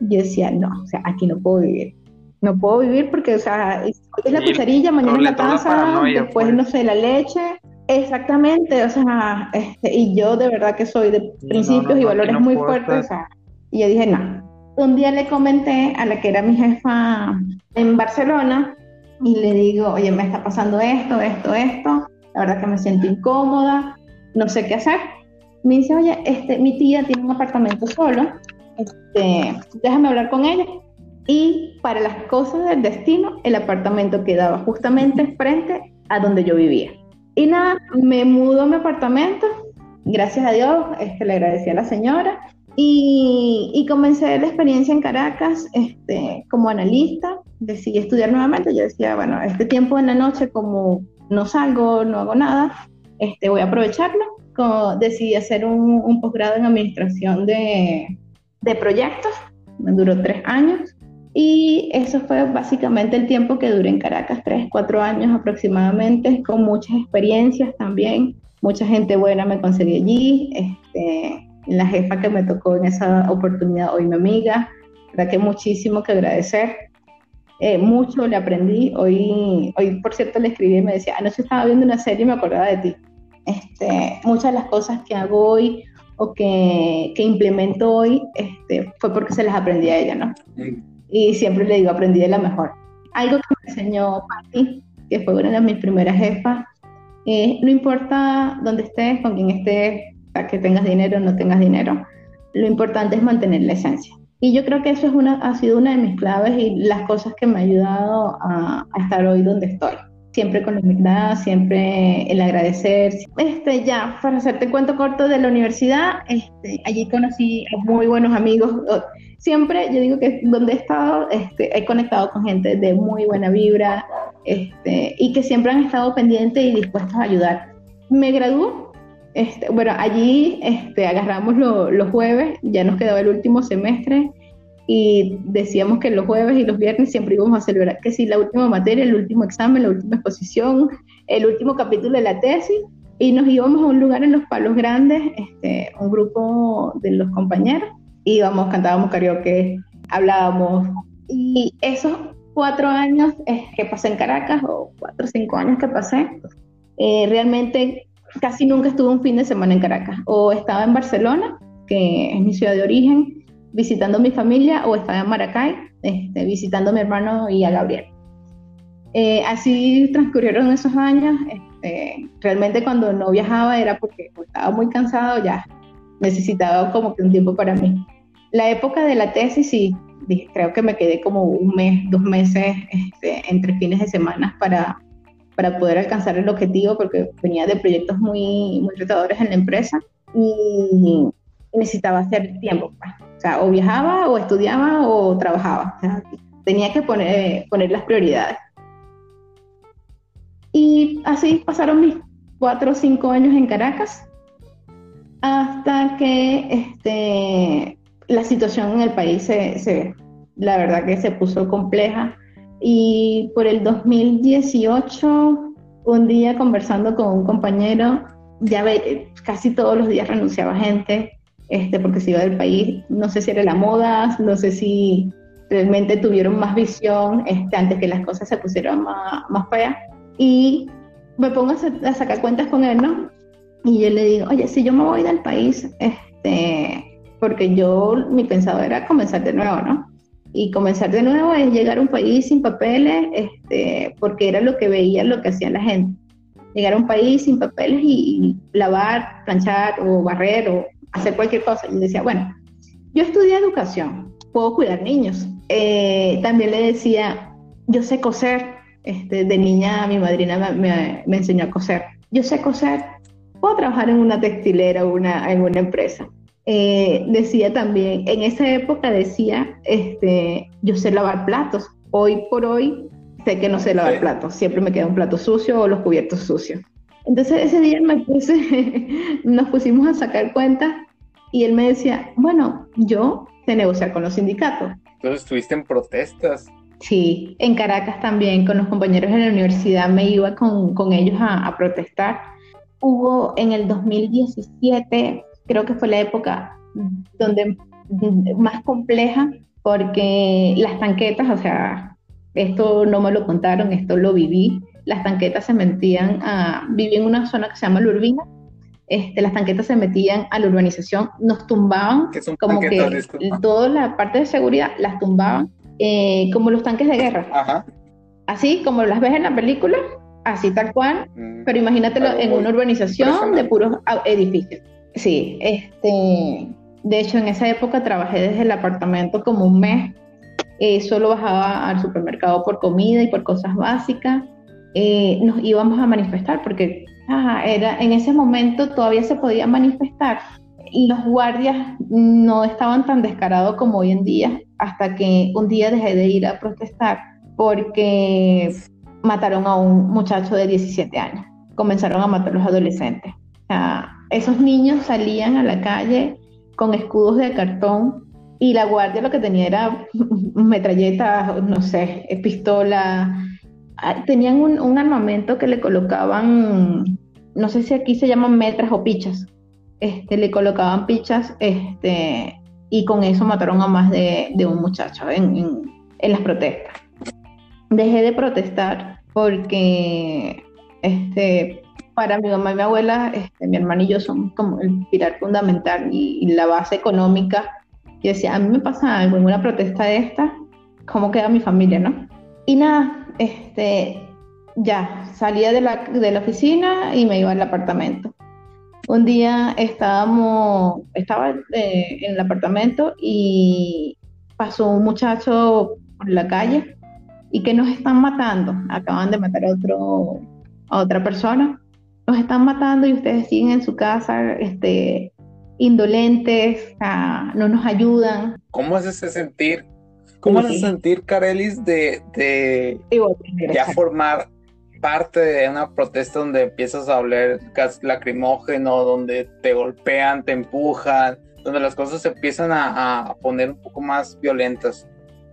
Yo decía, no, o sea, aquí no puedo vivir no puedo vivir porque, o sea, es la cucharilla, mañana la taza, después, pues. no sé, la leche. Exactamente, o sea, este, y yo de verdad que soy de principios y valores muy fuertes, o sea, y yo dije, no. Un día le comenté a la que era mi jefa en Barcelona y le digo, oye, me está pasando esto, esto, esto, la verdad que me siento incómoda, no sé qué hacer. Me dice, oye, este, mi tía tiene un apartamento solo, este, déjame hablar con ella y para las cosas del destino, el apartamento quedaba justamente frente a donde yo vivía. Y nada, me mudo a mi apartamento, gracias a Dios, este, le agradecí a la señora y, y, comencé la experiencia en Caracas este, como analista, decidí estudiar nuevamente, yo decía, bueno, este tiempo en la noche como no salgo, no hago nada, este, voy a aprovecharlo, como decidí hacer un, un posgrado en administración de, de proyectos me duró tres años. Y eso fue básicamente el tiempo que duré en Caracas, tres, cuatro años aproximadamente, con muchas experiencias también. Mucha gente buena me conseguí allí. Este, la jefa que me tocó en esa oportunidad, hoy mi amiga, verdad que muchísimo que agradecer. Eh, mucho le aprendí. Hoy, hoy, por cierto, le escribí y me decía, anoche estaba viendo una serie y me acordaba de ti. Este, muchas de las cosas que hago hoy o que, que implemento hoy este, fue porque se las aprendí a ella, ¿no? Y siempre le digo, aprendí de la mejor. Algo que me enseñó Patti, que fue una de mis primeras jefas, no importa dónde estés, con quién estés, que tengas dinero o no tengas dinero, lo importante es mantener la esencia. Y yo creo que eso es una, ha sido una de mis claves y las cosas que me ha ayudado a, a estar hoy donde estoy siempre con humildad, siempre el agradecer. Este, ya, para hacerte cuento corto de la universidad, este, allí conocí muy buenos amigos. Siempre, yo digo que donde he estado, este, he conectado con gente de muy buena vibra este, y que siempre han estado pendientes y dispuestos a ayudar. Me graduó, este, bueno, allí este, agarramos los jueves, ya nos quedaba el último semestre y decíamos que los jueves y los viernes siempre íbamos a celebrar que sí, la última materia, el último examen, la última exposición, el último capítulo de la tesis y nos íbamos a un lugar en los Palos Grandes, este, un grupo de los compañeros, íbamos, cantábamos karaoke, hablábamos y esos cuatro años que pasé en Caracas o cuatro o cinco años que pasé, eh, realmente casi nunca estuve un fin de semana en Caracas o estaba en Barcelona, que es mi ciudad de origen, visitando a mi familia o estaba en Maracay este, visitando a mi hermano y a Gabriel. Eh, así transcurrieron esos años. Este, realmente cuando no viajaba era porque estaba muy cansado, ya necesitaba como que un tiempo para mí. La época de la tesis sí, creo que me quedé como un mes, dos meses este, entre fines de semana para, para poder alcanzar el objetivo porque venía de proyectos muy, muy retadores en la empresa y necesitaba hacer tiempo. Pues. O sea, o viajaba, o estudiaba, o trabajaba. tenía que poner, poner las prioridades. Y así pasaron mis cuatro o cinco años en Caracas, hasta que este, la situación en el país se, se, la verdad que se puso compleja. Y por el 2018, un día conversando con un compañero, ya ve, casi todos los días renunciaba gente, este, porque se iba del país. No sé si era la moda, no sé si realmente tuvieron más visión este, antes que las cosas se pusieran más, más feas. Y me pongo a, sacar cuentas con él, ¿no? Y yo le digo, oye, si yo me voy del país, este, porque yo, mi pensado era comenzar de nuevo, ¿no? Y comenzar de nuevo es llegar a un país sin papeles, este, porque era lo que veía, lo que hacía la gente. Llegar a un país sin papeles y, y lavar, planchar o barrer o hacer cualquier cosa. Y decía, bueno, yo estudié educación, puedo cuidar niños. Eh, también le decía, yo sé coser. Este, de niña mi madrina me, me, enseñó a coser. Yo sé coser, puedo trabajar en una textilera o una, en una empresa. Eh, decía también, en esa época decía, este, yo sé lavar platos. Hoy por hoy sé que no sé lavar platos, siempre me queda un plato sucio o los cubiertos sucios. Entonces ese día me puse, nos pusimos a sacar cuentas y él me decía, bueno, yo sé negociar con los sindicatos. Entonces estuviste en protestas. Sí, en Caracas también, con los compañeros de la universidad me iba con, con ellos a, a, protestar. Hubo en el 2017, creo que fue la época donde más compleja, porque las tanquetas, o sea, esto no me lo contaron, esto lo viví, las tanquetas se metían a, viví en una zona que se llama La Urbina, este, las tanquetas se metían a la urbanización, nos tumbaban, como que toda la parte de seguridad las tumbaban, eh, como los tanques de guerra. Así como las ves en la película, así tal cual, mm. pero imagínatelo en una urbanización de puros edificios. Sí, este, de hecho en esa época trabajé desde el apartamento como un mes, eh, solo bajaba al supermercado por comida y por cosas básicas. Eh, nos íbamos a manifestar porque era, en ese momento todavía se podía manifestar los guardias no estaban tan descarados como hoy en día, hasta que un día dejé de ir a protestar porque mataron a un muchacho de 17 años. Comenzaron a matar a los adolescentes. esos niños salían a la calle con escudos de cartón y la guardia lo que tenía era metralletas, no sé, pistola. Ah, tenían un, armamento que le colocaban, no sé si aquí se llaman metras o pichas. Este, le colocaban pichas este, y con eso mataron a más de, de un muchacho en, en, en, las protestas. Dejé de protestar porque este, para mi mamá y mi abuela, este, mi hermano y yo somos como el pilar fundamental y, y la base económica yo decía, a mí me pasa algo en una protesta de esta, ¿cómo queda mi familia, no? Y nada, este, ya, salía de la, de la oficina y me iba al apartamento. Un día estábamos, estaba eh, en el apartamento y pasó un muchacho por la calle y que nos están matando. Acaban de matar a, otro, a otra persona. Nos están matando y ustedes siguen en su casa este, indolentes, no nos ayudan. ¿Cómo ese sentir? ¿Cómo es ese sentir, Carelis, de, de ya formar parte de una protesta donde empiezas a hablar gas lacrimógeno, donde te golpean, te empujan, donde las cosas se empiezan a, a poner un poco más violentas?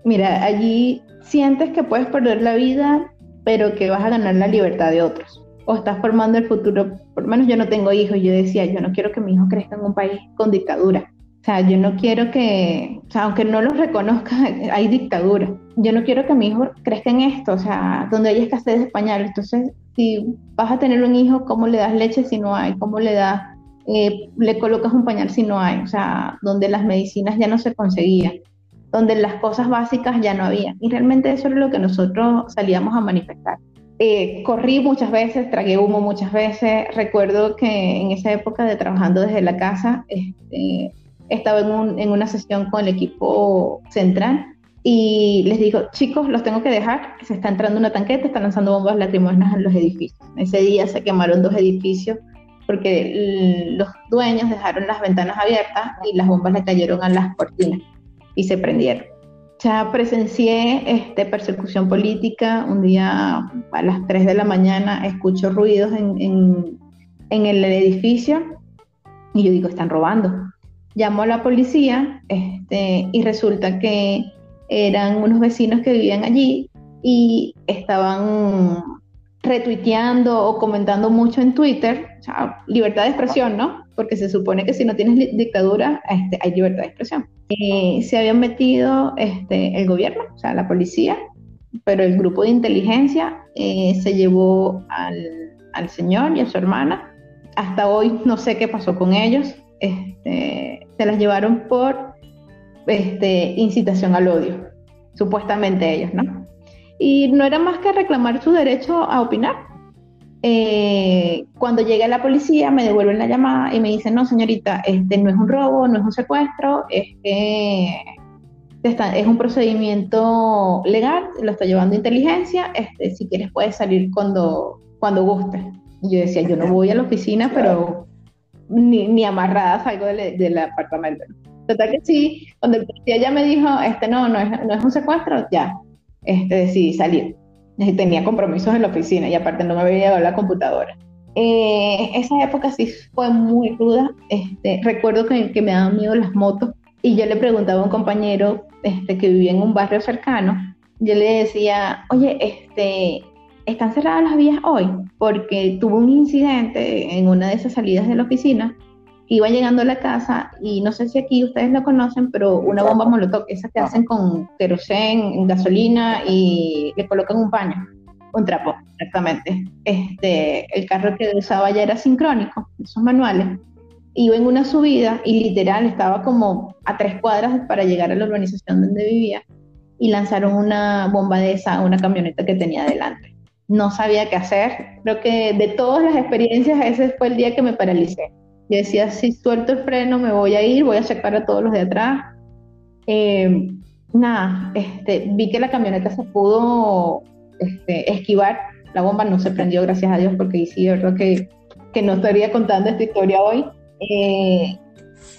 Mira, allí sientes que puedes perder la vida, pero que vas a ganar la libertad de otros. O estás formando el futuro, por lo menos yo no tengo hijos, yo decía, yo no quiero que mi hijo crezca en un país con dictadura. O sea, yo no quiero que, o sea, aunque no los reconozca, hay dictadura. Yo no quiero que mi hijo crezca en esto, o sea, donde hay escasez de español. Entonces, si vas a tener un hijo, ¿cómo le das leche si no hay? ¿Cómo le das, eh, le colocas un pañal si no hay? O sea, donde las medicinas ya no se conseguían, donde las cosas básicas ya no había. Y realmente eso es lo que nosotros salíamos a manifestar. Eh, corrí muchas veces, tragué humo muchas veces. Recuerdo que en esa época de trabajando desde la casa, este, estaba en, un, en, una sesión con el equipo central y les digo, chicos, los tengo que dejar, se está entrando una tanqueta, están lanzando bombas lacrimógenas en los edificios. Ese día se quemaron dos edificios porque los dueños dejaron las ventanas abiertas y las bombas le cayeron a las cortinas y se prendieron. Ya presencié este, persecución política. Un día a las 3 de la mañana escucho ruidos en, en, en el edificio y yo digo, están robando. Llamo a la policía este, y resulta que eran unos vecinos que vivían allí y estaban retuiteando o comentando mucho en Twitter, o sea, libertad de expresión, ¿no? Porque se supone que si no tienes dictadura, este, hay libertad de expresión. Eh, se habían metido este, el gobierno, o sea, la policía, pero el grupo de inteligencia eh, se llevó al, al, señor y a su hermana. Hasta hoy no sé qué pasó con ellos. Este, se las llevaron por este, incitación al odio, supuestamente ellos, ¿no? Y no era más que reclamar su derecho a opinar. Eh, cuando llega la policía me devuelven la llamada y me dicen, no señorita, este no es un robo, no es un secuestro, es que es un procedimiento legal, lo está llevando inteligencia, este, si quieres puedes salir cuando, cuando guste. Y yo decía, yo no voy a la oficina, pero ni, ni amarrada salgo del, del apartamento. Total que sí, cuando el policía ya me dijo, este no, no es, no es un secuestro, ya, este, decidí salir. Tenía compromisos en la oficina y aparte no me había llegado la computadora. Eh, esa época sí fue muy ruda. Este, recuerdo que, que, me daban miedo las motos y yo le preguntaba a un compañero este, que vivía en un barrio cercano, yo le decía, oye, este, ¿están cerradas las vías hoy? Porque tuvo un incidente en una de esas salidas de la oficina iba llegando a la casa y no sé si aquí ustedes lo conocen, pero una bomba molotov, esas que hacen con querosén, gasolina y le colocan un paño, un trapo, exactamente. Este, el carro que usaba ya era sincrónico, esos manuales. Iba en una subida y literal estaba como a tres cuadras para llegar a la urbanización donde vivía y lanzaron una bomba de esa a una camioneta que tenía delante. No sabía qué hacer. Creo que de todas las experiencias ese fue el día que me paralicé y decía, si suelto el freno me voy a ir, voy a sacar a todos los de atrás. Eh, nada, este, vi que la camioneta se pudo este, esquivar, la bomba no se prendió, gracias a Dios, porque sí, verdad que, que no estaría contando esta historia hoy. Eh,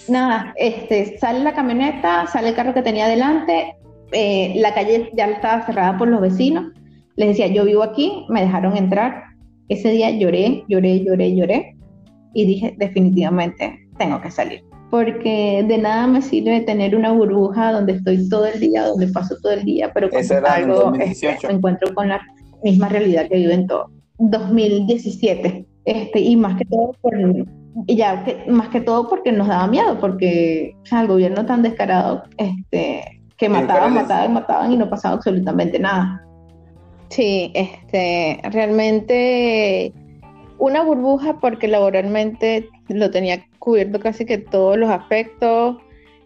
nada, este, sale la camioneta, sale el carro que tenía delante, eh, la calle ya estaba cerrada por los vecinos. Les decía, yo vivo aquí, me dejaron entrar. Ese día lloré, lloré, lloré, lloré y dije definitivamente tengo que salir. porque de nada me sirve tener una burbuja donde estoy todo el día, donde paso todo el día, pero Ese era en algo 2018. este, me encuentro con la misma realidad que viven todos. 2017, este, y más que todo por, ya que, más que todo porque nos daba miedo, porque o sea, el gobierno tan descarado, este, que mataban, mataban, mataban y no pasaba absolutamente nada. Sí, este, realmente una burbuja porque laboralmente lo tenía cubierto casi que todos los aspectos.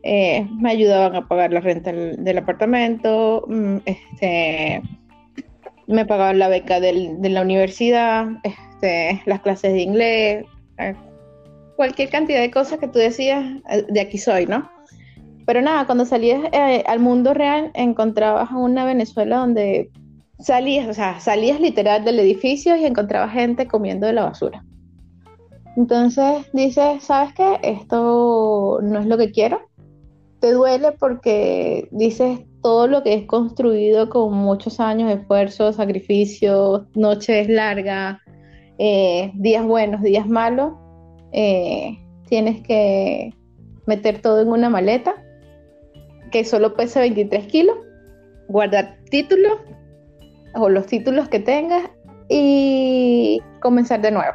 eh, me ayudaban a pagar la renta del, apartamento, mm, este, me pagaban la beca de la universidad, este, las clases de inglés, eh, cualquier cantidad de cosas que tú decías, eh, de aquí soy, ¿no? Pero nada, cuando salías al mundo real, encontrabas una Venezuela donde salías, o sea, salías literal del edificio y encontrabas gente comiendo de la basura. Entonces dices, ¿sabes qué? Esto no es lo que quiero. Te duele porque dices todo lo que es construido con muchos años de esfuerzo, sacrificios, noches largas, eh, días buenos, días malos. eh, tienes que meter todo en una maleta que solo pesa 23 kilos, guardar títulos o los títulos que tengas y comenzar de nuevo.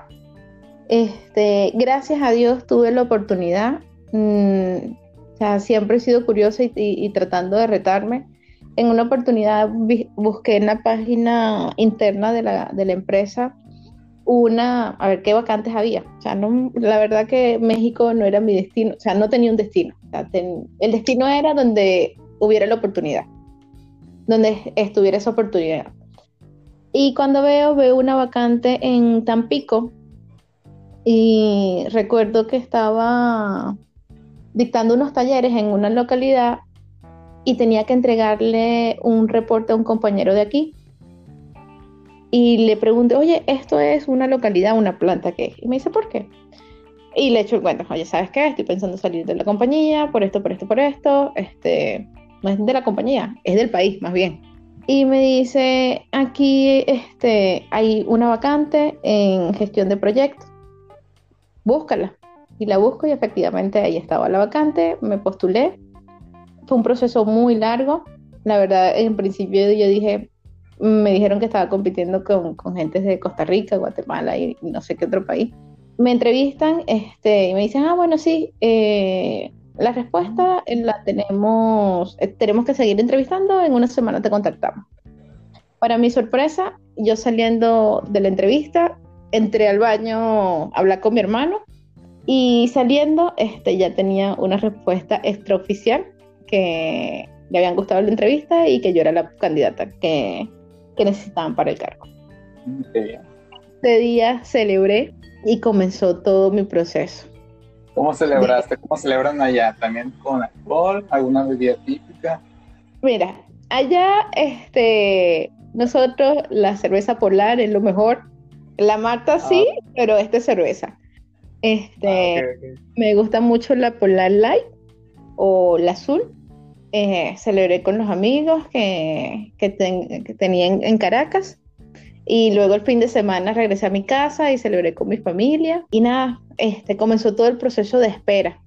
Este, gracias a Dios tuve la oportunidad, mm, o sea, siempre he sido curiosa y, y- y tratando de retarme. En una oportunidad busqué en la página interna de la, de la empresa una, a ver qué vacantes había. O sea, no, la verdad que México no era mi destino, o sea, no tenía un destino. O sea, ten- el destino era donde hubiera la oportunidad, donde estuviera esa oportunidad. Y cuando veo, veo una vacante en Tampico y recuerdo que estaba dictando unos talleres en una localidad y tenía que entregarle un reporte a un compañero de aquí. Y le pregunté, oye, esto es una localidad, una planta, ¿qué? Y me dice, ¿por qué? Y le echo el cuento, oye, ¿sabes qué? Estoy pensando salir de la compañía, por esto, por esto, por esto. Este, no es de la compañía, es del país, más bien. Y me dice, aquí este, hay una vacante en gestión de proyectos. Búscala. Y la busco y efectivamente ahí estaba la vacante, me postulé. Fue un proceso muy largo. La verdad, en principio yo dije, me dijeron que estaba compitiendo con, con gente de Costa Rica, Guatemala y no sé qué otro país. Me entrevistan este, y me dicen, ah, bueno, sí, eh, la respuesta la tenemos, eh, tenemos que seguir entrevistando, en una semana te contactamos. Para mi sorpresa, yo saliendo de la entrevista, entré al baño a hablar con mi hermano y saliendo este, ya tenía una respuesta extraoficial que le habían gustado la entrevista y que yo era la candidata que, que necesitaban para el cargo. Qué bien. Ese día celebré y comenzó todo mi proceso. ¿Cómo celebraste? ¿Cómo celebran allá? ¿También con alcohol? ¿Alguna bebida típica? Mira, allá este, nosotros la cerveza polar es lo mejor. La Marta sí, pero esta es cerveza. Este, Ah, ok, ok. Me gusta mucho la Polar Light o la azul. Eh, celebré con los amigos que, que, ten- que tenía en, en Caracas. Y luego el fin de semana regresé a mi casa y celebré con mi familia. Y nada, este, comenzó todo el proceso de espera.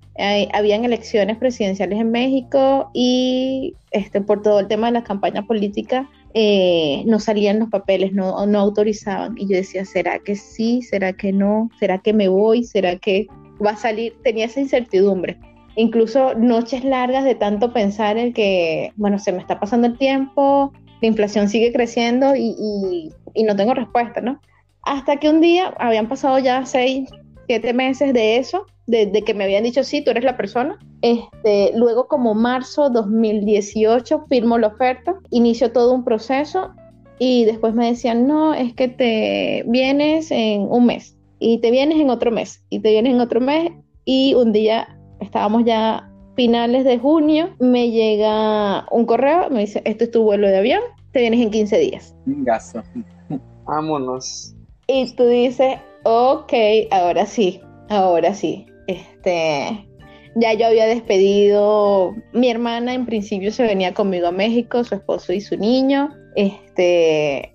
Habían elecciones presidenciales en México y este, por todo el tema de la campaña política eh, no salían los papeles, no, no autorizaban. Y yo decía, ¿será que sí? ¿Será que no? ¿Será que me voy? ¿Será que va a salir? Tenía esa incertidumbre. Incluso noches largas de tanto pensar en que, bueno, se me está pasando el tiempo, la inflación sigue creciendo y, y- y no tengo respuesta, ¿no? Hasta que un día, habían pasado ya seis, siete meses de eso, de, de que me habían dicho, sí, tú eres la persona. Este, luego, como marzo 2018, firmo la oferta, inicio todo un proceso y después me decían, no, es que te vienes en un mes y te vienes en otro mes y te vienes en otro mes y un día estábamos ya finales de junio, me llega un correo, me dice, esto es tu vuelo de avión, te vienes en 15 días. Un gasto. Vámonos. Y tú dices, ok, ahora sí, ahora sí. Este, ya yo había despedido, mi hermana en principio se venía conmigo a México, su esposo y su niño, este,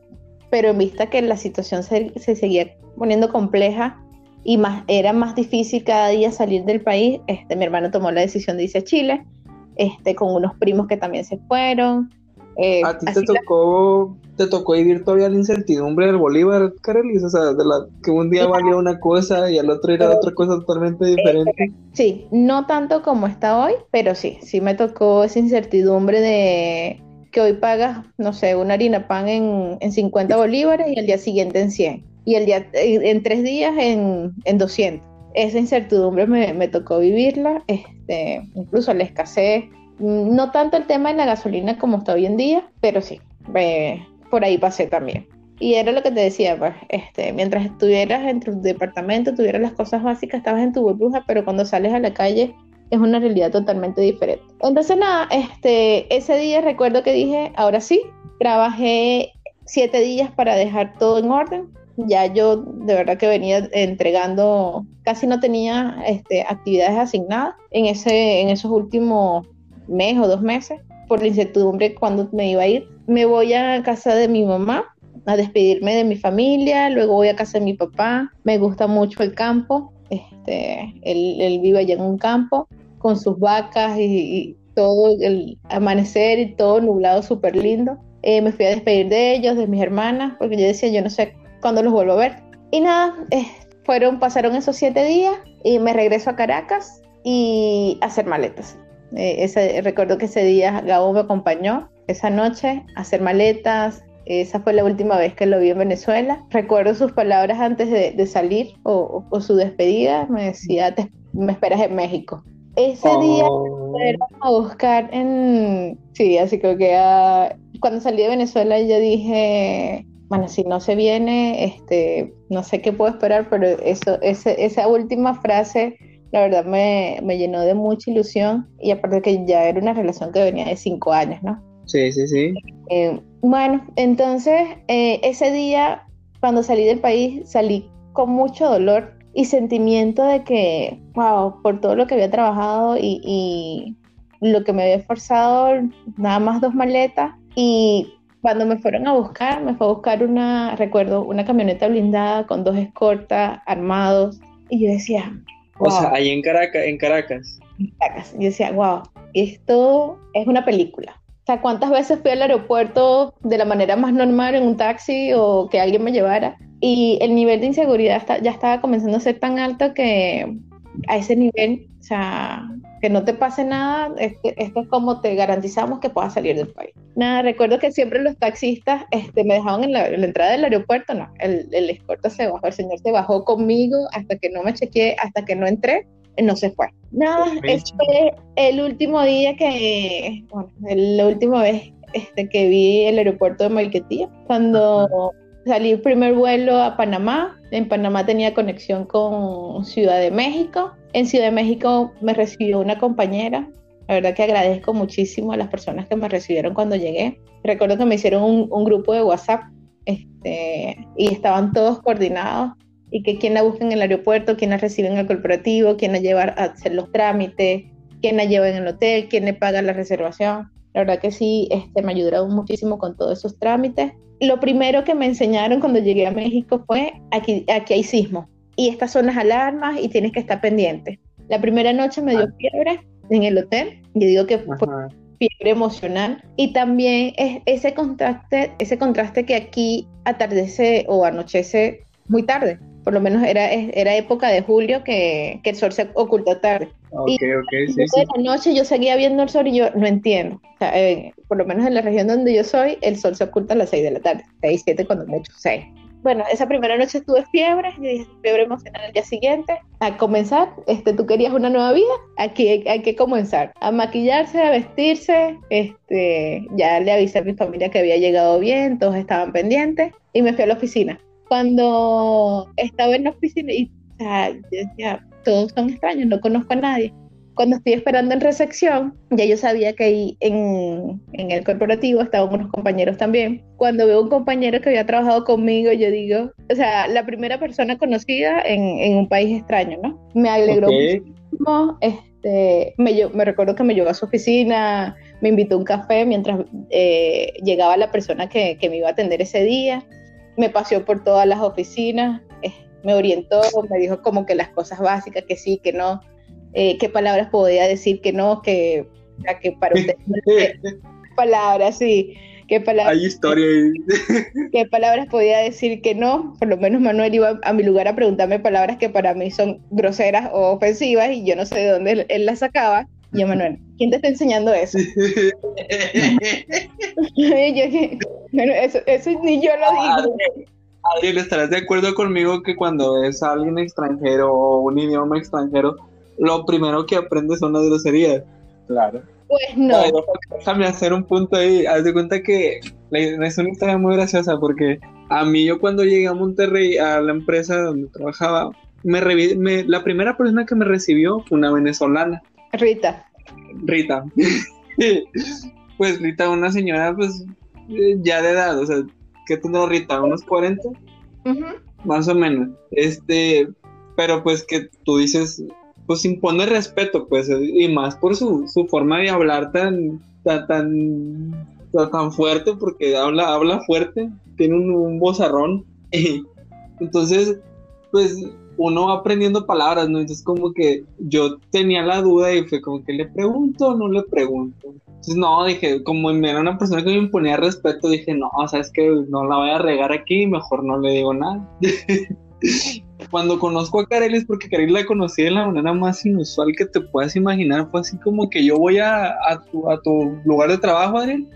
pero en vista que la situación se, se seguía poniendo compleja, y más, era más difícil cada día salir del país, este, mi hermano tomó la decisión de irse a Chile, este, con unos primos que también se fueron. Eh, ¿A ti te tocó, te tocó vivir todavía la incertidumbre del Bolívar, Carelis? O sea, de la, que un día valía una cosa y al otro era otra cosa totalmente diferente. Sí, no tanto como está hoy, pero sí, sí me tocó esa incertidumbre de que hoy pagas, no sé, una harina pan en, en 50 bolívares y al día siguiente en 100 y el día, en tres días en, en 200. Esa incertidumbre me, me, tocó vivirla, este, incluso la escasez, no tanto el tema de la gasolina como está hoy en día, pero sí, por ahí pasé también. Y era lo que te decía, pues, este, mientras estuvieras en tu departamento, tuvieras las cosas básicas, estabas en tu burbuja, pero cuando sales a la calle es una realidad totalmente diferente. Entonces, nada, este, ese día recuerdo que dije, ahora sí, trabajé siete días para dejar todo en orden, ya yo de verdad que venía entregando, casi no tenía este, actividades asignadas en, ese, en esos últimos mes o dos meses por la incertidumbre cuando me iba a ir. Me voy a casa de mi mamá a despedirme de mi familia, luego voy a casa de mi papá, me gusta mucho el campo, este, él, vive allá en un campo con sus vacas y, todo el amanecer y todo nublado súper lindo. Eh, me fui a despedir de ellos, de mis hermanas, porque yo decía, yo no sé cuando los vuelvo a ver. Y nada, eh, fueron, pasaron esos siete días y me regreso a Caracas y hacer maletas. Eh, ese, recuerdo que ese día Gabo me acompañó esa noche a hacer maletas. Esa fue la última vez que lo vi en Venezuela. Recuerdo sus palabras antes de, salir o, su despedida. Me decía, me esperas en México. Ese día oh. a buscar en... Sí, así creo que cuando salí de Venezuela yo dije, bueno, si no se viene, este, no sé qué puedo esperar, pero eso, esa última frase, la verdad me, llenó de mucha ilusión y aparte que ya era una relación que venía de cinco años, ¿no? Sí, sí, sí. Eh, bueno, entonces eh, ese día, cuando salí del país, salí con mucho dolor y sentimiento de que, wow, por todo lo que había trabajado y, y lo que me había esforzado, nada más dos maletas y cuando me fueron a buscar, me fue a buscar una, recuerdo, una camioneta blindada con dos escortas armados. Y yo decía, O sea, ahí en Caracas, en Caracas. En Caracas. Yo decía, wow, esto es una película. O sea, ¿cuántas veces fui al aeropuerto de la manera más normal en un taxi o que alguien me llevara? Y el nivel de inseguridad ya estaba comenzando a ser tan alto que a ese nivel, o sea, que no te pase nada, esto es como te garantizamos que puedas salir del país. Nada, recuerdo que siempre los taxistas este, me dejaban en la, entrada del aeropuerto, no, el, el escorta se bajó, el señor se bajó conmigo hasta que no me chequeé, hasta que no entré, no se fue. Nada, ese fue el último día que, bueno, la última vez este, que vi el aeropuerto de Maiquetía, cuando salí el primer vuelo a Panamá. En Panamá tenía conexión con Ciudad de México. En Ciudad de México me recibió una compañera. La verdad que agradezco muchísimo a las personas que me recibieron cuando llegué. Recuerdo que me hicieron un, grupo de WhatsApp este, y estaban todos coordinados y que quien la busca en el aeropuerto, quien la recibe en el corporativo, quien la lleva a hacer los trámites, quien la lleva en el hotel, quien le paga la reservación. La verdad que sí, este, me ayudaron muchísimo con todos esos trámites lo primero que me enseñaron cuando llegué a México fue aquí, aquí hay sismo y estas son las alarmas y tienes que estar pendiente. La primera noche me dio ah. fiebre en el hotel, yo digo que fue fiebre emocional y también es ese contraste, ese contraste que aquí atardece o anochece muy tarde por lo menos era, era época de julio que, que el sol se ocultó tarde. Okay, y okay, sí, sí. la noche yo seguía viendo el sol y yo no entiendo. O sea, eh, por lo menos en la región donde yo soy, el sol se oculta a las 6 de la tarde, 6, 7 cuando mucho 6. Bueno, esa primera noche tuve fiebre, yo dije fiebre emocional el día siguiente. A comenzar, este, tú querías una nueva vida, aquí hay, hay, que comenzar. A maquillarse, a vestirse. Este, ya le avisé a mi familia que había llegado bien, todos estaban pendientes y me fui a la oficina cuando estaba en la oficina y o todos son extraños, no conozco a nadie. Cuando estoy esperando en recepción, ya yo sabía que ahí en, en el corporativo estaban unos compañeros también. Cuando veo un compañero que había trabajado conmigo, yo digo, o sea, la primera persona conocida en, en un país extraño, ¿no? Me alegró muchísimo. Este, me, me recuerdo que me llevó a su oficina, me invitó a un café mientras eh, llegaba la persona que, que me iba a atender ese día me paseó por todas las oficinas. me orientó, me dijo como que las cosas básicas, que sí, que no, eh, qué palabras podía decir que no, que, que para usted palabras, sí. ¿Qué palabras, Hay historia ahí. ¿Qué palabras podía decir que no? Por lo menos Manuel iba a mi lugar a preguntarme palabras que para mí son groseras o ofensivas y yo no sé de dónde él, las sacaba. Y yo, Manuel, ¿quién te está enseñando eso? bueno, eso, eso ni yo lo digo. Adriel, ¿estarás de acuerdo conmigo que cuando es alguien extranjero o un idioma extranjero, lo primero que aprendes son las groserías? Claro. Pues no. déjame hacer un punto ahí. Haz de cuenta que es una historia muy graciosa porque a mí yo cuando llegué a Monterrey, a la empresa donde trabajaba, me, me la primera persona que me recibió fue una venezolana. Rita. Rita. pues Rita, una señora pues ya de edad, o sea, ¿qué tendrá Rita? ¿Unos 40? Más o menos. Este, pero pues que tú dices, pues impone respeto, pues, y más por su, su forma de hablar tan, tan, tan, fuerte, porque habla, habla fuerte, tiene un, un bozarrón. Entonces, pues uno va aprendiendo palabras, ¿no? Entonces como que yo tenía la duda y fue como que le pregunto o no le pregunto. Entonces no, dije, como era una persona que me imponía respeto, dije, no, o sea, es que no la voy a regar aquí, mejor no le digo nada. cuando conozco a Karelis, porque Karelis la conocí de la manera más inusual que te puedas imaginar, fue así como que yo voy a, a, tu, a tu, lugar de trabajo, Adriel,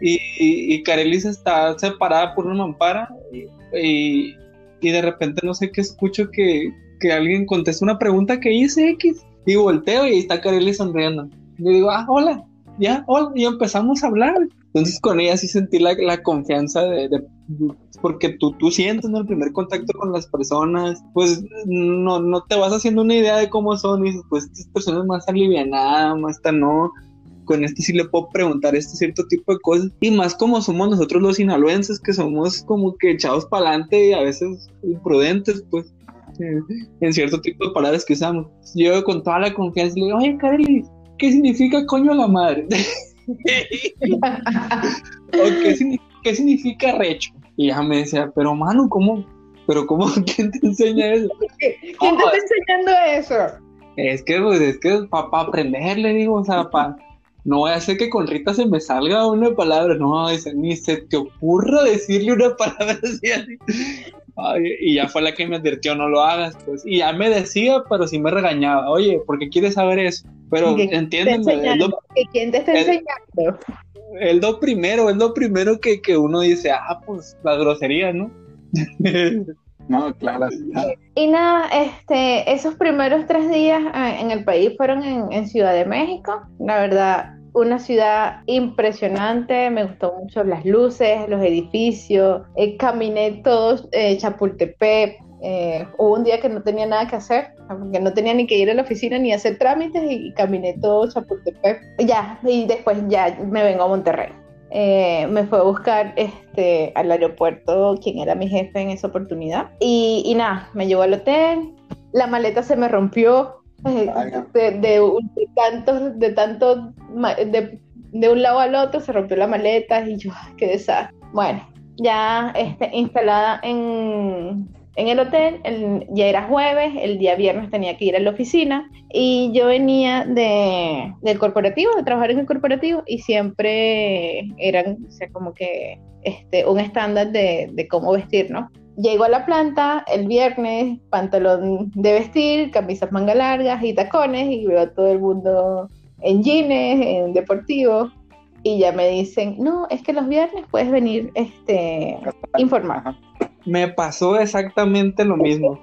y, y, Karelis está separada por una mampara, y, y, de repente no sé qué escucho que, que alguien contesta una pregunta que hice X, y volteo y ahí está Karelis sonriendo. Y digo, ah, hola, ya, hola, y empezamos a hablar. Entonces con ella sí sentí la, la confianza de, porque tú, tú sientes ¿no? el primer contacto con las personas, pues no, no te vas haciendo una idea de cómo son y pues estas personas más alivianadas, más tan no, con este sí le puedo preguntar este cierto tipo de cosas y más como somos nosotros los sinaloenses que somos como que echados para adelante y a veces imprudentes pues en cierto tipo de palabras que usamos. Yo con toda la confianza le digo, oye Carly, ¿qué significa coño la madre? qué, significa, recho? Y ella me decía, pero mano, ¿cómo? ¿Pero cómo? ¿Quién te enseña eso? ¿Quién te está enseñando eso? Es que, pues, es que para aprender, le digo, o sea, para... No voy a hacer que con Rita se me salga una palabra, no, ni se te ocurra decirle una palabra así, así. Y ya fue la que me advirtió, no lo hagas, pues. Y ya me decía, pero sí me regañaba, oye, ¿por qué quieres saber eso? Pero entiéndeme. ¿Quién te está enseñando? Es lo primero, es lo primero que, que uno dice, ah, pues la grosería, ¿no? no, claro. Y nada, este, esos primeros tres días eh, en el país fueron en, en Ciudad de México. La verdad, una ciudad impresionante, me gustó mucho las luces, los edificios, eh, caminé todos eh, Chapultepec, eh, hubo un día que no tenía nada que hacer, porque no tenía ni que ir a la oficina ni hacer trámites y, caminé todo Chapultepec. Ya, y después ya me vengo a Monterrey. Eh, me fue a buscar este, al aeropuerto quien era mi jefe en esa oportunidad. Y, nada, me llevó al hotel, la maleta se me rompió de, de, de tanto, de, de, un lado al otro se rompió la maleta y yo, qué desastre. Bueno, ya este, instalada en, en el hotel, ya era jueves, el día viernes tenía que ir a la oficina y yo venía de, del corporativo, de trabajar en el corporativo y siempre eran, o sea, como que este, un estándar de, de cómo vestir, ¿no? Llego a la planta el viernes, pantalón de vestir, camisas manga largas y tacones y veo a todo el mundo en jeans, en deportivo y ya me dicen, no, es que los viernes puedes venir este, informar me pasó exactamente lo mismo.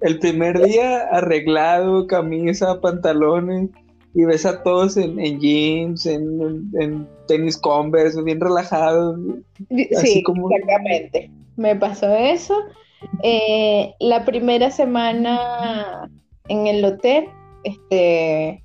El primer día arreglado, camisa, pantalones, y ves a todos en, jeans, en, tenis converse, bien relajados. Sí, exactamente. Me pasó eso. Eh, la primera semana en el hotel, este,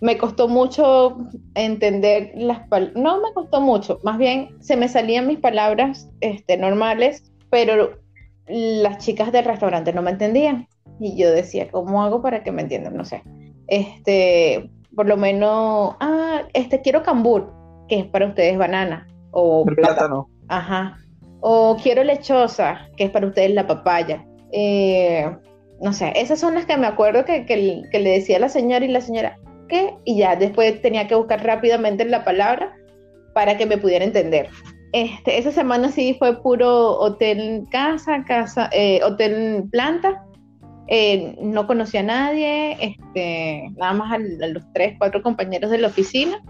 me costó mucho entender las palabras, no me costó mucho, más bien se me salían mis palabras este, normales pero las chicas del restaurante no me entendían. Y yo decía, ¿cómo hago para que me entiendan? No sé. Este, por lo menos, ah, este quiero cambur, que es para ustedes banana. O plátano. Ajá. O quiero lechosa, que es para ustedes la papaya. Eh, no sé, esas son las que me acuerdo que, que, le decía la señora y la señora, ¿qué? Y ya después tenía que buscar rápidamente la palabra para que me pudiera entender. Este, esa semana sí fue puro hotel casa, casa, eh, hotel planta. Eh, no conocía a nadie, este, nada más a, los tres, cuatro compañeros de la oficina.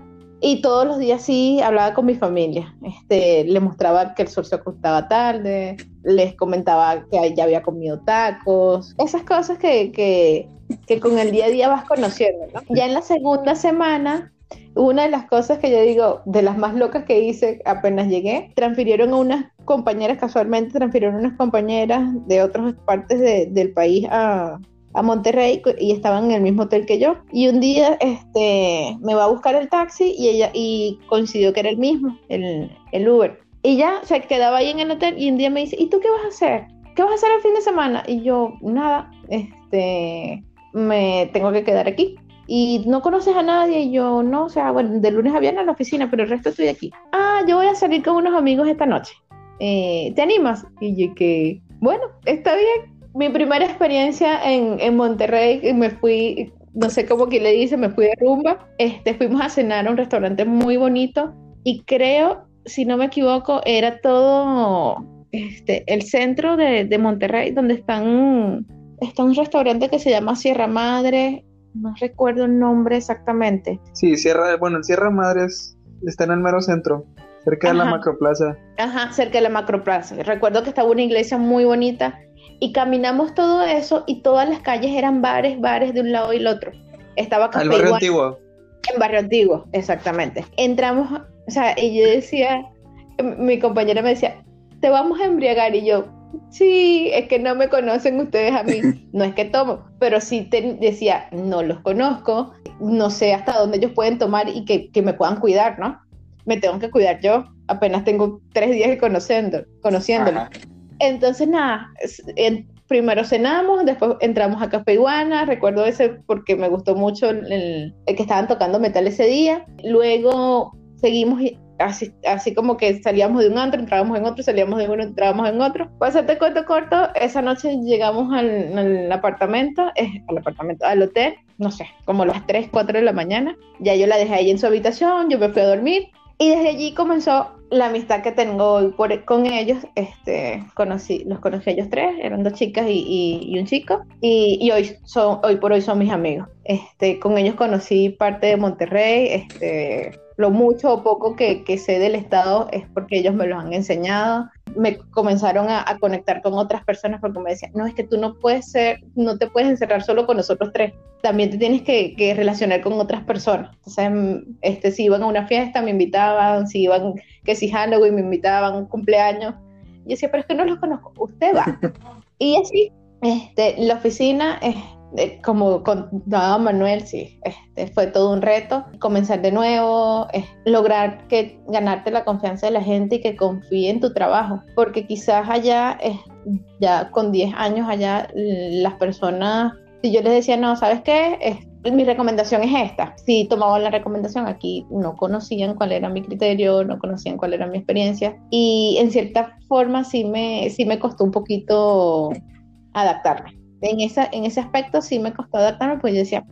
Y todos los días sí hablaba con mi familia. Este, le mostraba que el sol se acostaba tarde, les comentaba que ya había comido tacos, esas cosas que, que, que con el día a día vas conociendo. Ya en la segunda semana una de las cosas que yo digo, de las más locas que hice apenas llegué, transfirieron a unas compañeras, casualmente transfirieron a unas compañeras de otras partes del país a, Monterrey y estaban en el mismo hotel que yo. Y un día este, me va a buscar el taxi y ella y coincidió que era el mismo, el, el Uber. Y ya se quedaba ahí en el hotel y un día me dice, ¿y tú qué vas a hacer? ¿Qué vas a hacer el fin de semana? Y yo, nada, este, me tengo que quedar aquí y no conoces a nadie y yo no, o sea, bueno, de lunes a viernes en la oficina, pero el resto estoy aquí. Ah, yo voy a salir con unos amigos esta noche. Eh, ¿Te animas? Y yo que, bueno, está bien. Mi primera experiencia en, en Monterrey, me fui, no sé cómo que le dice, me fui de rumba. Este, fuimos a cenar a un restaurante muy bonito y creo, si no me equivoco, era todo este, el centro de, de Monterrey, donde están, está un restaurante que se llama Sierra Madre, no recuerdo el nombre exactamente. Sí, Sierra, bueno, Sierra Madres está en el mero centro, cerca de la macroplaza. Ajá, cerca de la macroplaza. Recuerdo que estaba una iglesia muy bonita y caminamos todo eso y todas las calles eran bares, bares de un lado y el otro. Estaba Café barrio antiguo. En barrio antiguo, exactamente. Entramos, o sea, y yo decía, mi compañera me decía, te vamos a embriagar y yo, sí, es que no me conocen ustedes a mí, no es que tomo, pero sí te decía, no los conozco, no sé hasta dónde ellos pueden tomar y que, me puedan cuidar, ¿no? Me tengo que cuidar yo, apenas tengo tres días conociendo, conociéndolo. Entonces, nada, primero cenamos, después entramos a Café Iguana, recuerdo ese porque me gustó mucho el, que estaban tocando metal ese día, luego seguimos así, así como que salíamos de un antro, entrábamos en otro, salíamos de uno, entrábamos en otro. Pues hacerte cuento corto, esa noche llegamos al, apartamento, al apartamento, al hotel, no sé, como las 3, 4 de la mañana. Ya yo la dejé ahí en su habitación, yo me fui a dormir y desde allí comenzó la amistad que tengo hoy con ellos, este, conocí, los conocí ellos tres, eran dos chicas y, un chico, y, hoy, son, hoy por hoy son mis amigos. Este, con ellos conocí parte de Monterrey, este, lo mucho o poco que, sé del Estado es porque ellos me lo han enseñado. Me comenzaron a, conectar con otras personas porque me decían, no, es que tú no puedes ser, no te puedes encerrar solo con nosotros tres, también te tienes que, relacionar con otras personas. Entonces, mm, este, si iban a una fiesta, me invitaban, si iban, que si Halloween, me invitaban, un cumpleaños. Y yo decía, pero es que no los conozco, usted va. y así, este, la oficina... es como contaba Manuel, sí, este, fue todo un reto. Comenzar de nuevo, lograr que ganarte la confianza de la gente y que confíe en tu trabajo, porque quizás allá, ya con 10 años allá, las personas, si yo les decía, no, ¿sabes qué? mi recomendación es esta. Si tomaban la recomendación aquí, no conocían cuál era mi criterio, no conocían cuál era mi experiencia y en cierta forma sí me, sí me costó un poquito adaptarme en, esa, en ese aspecto sí me costó adaptarme, pues yo decía,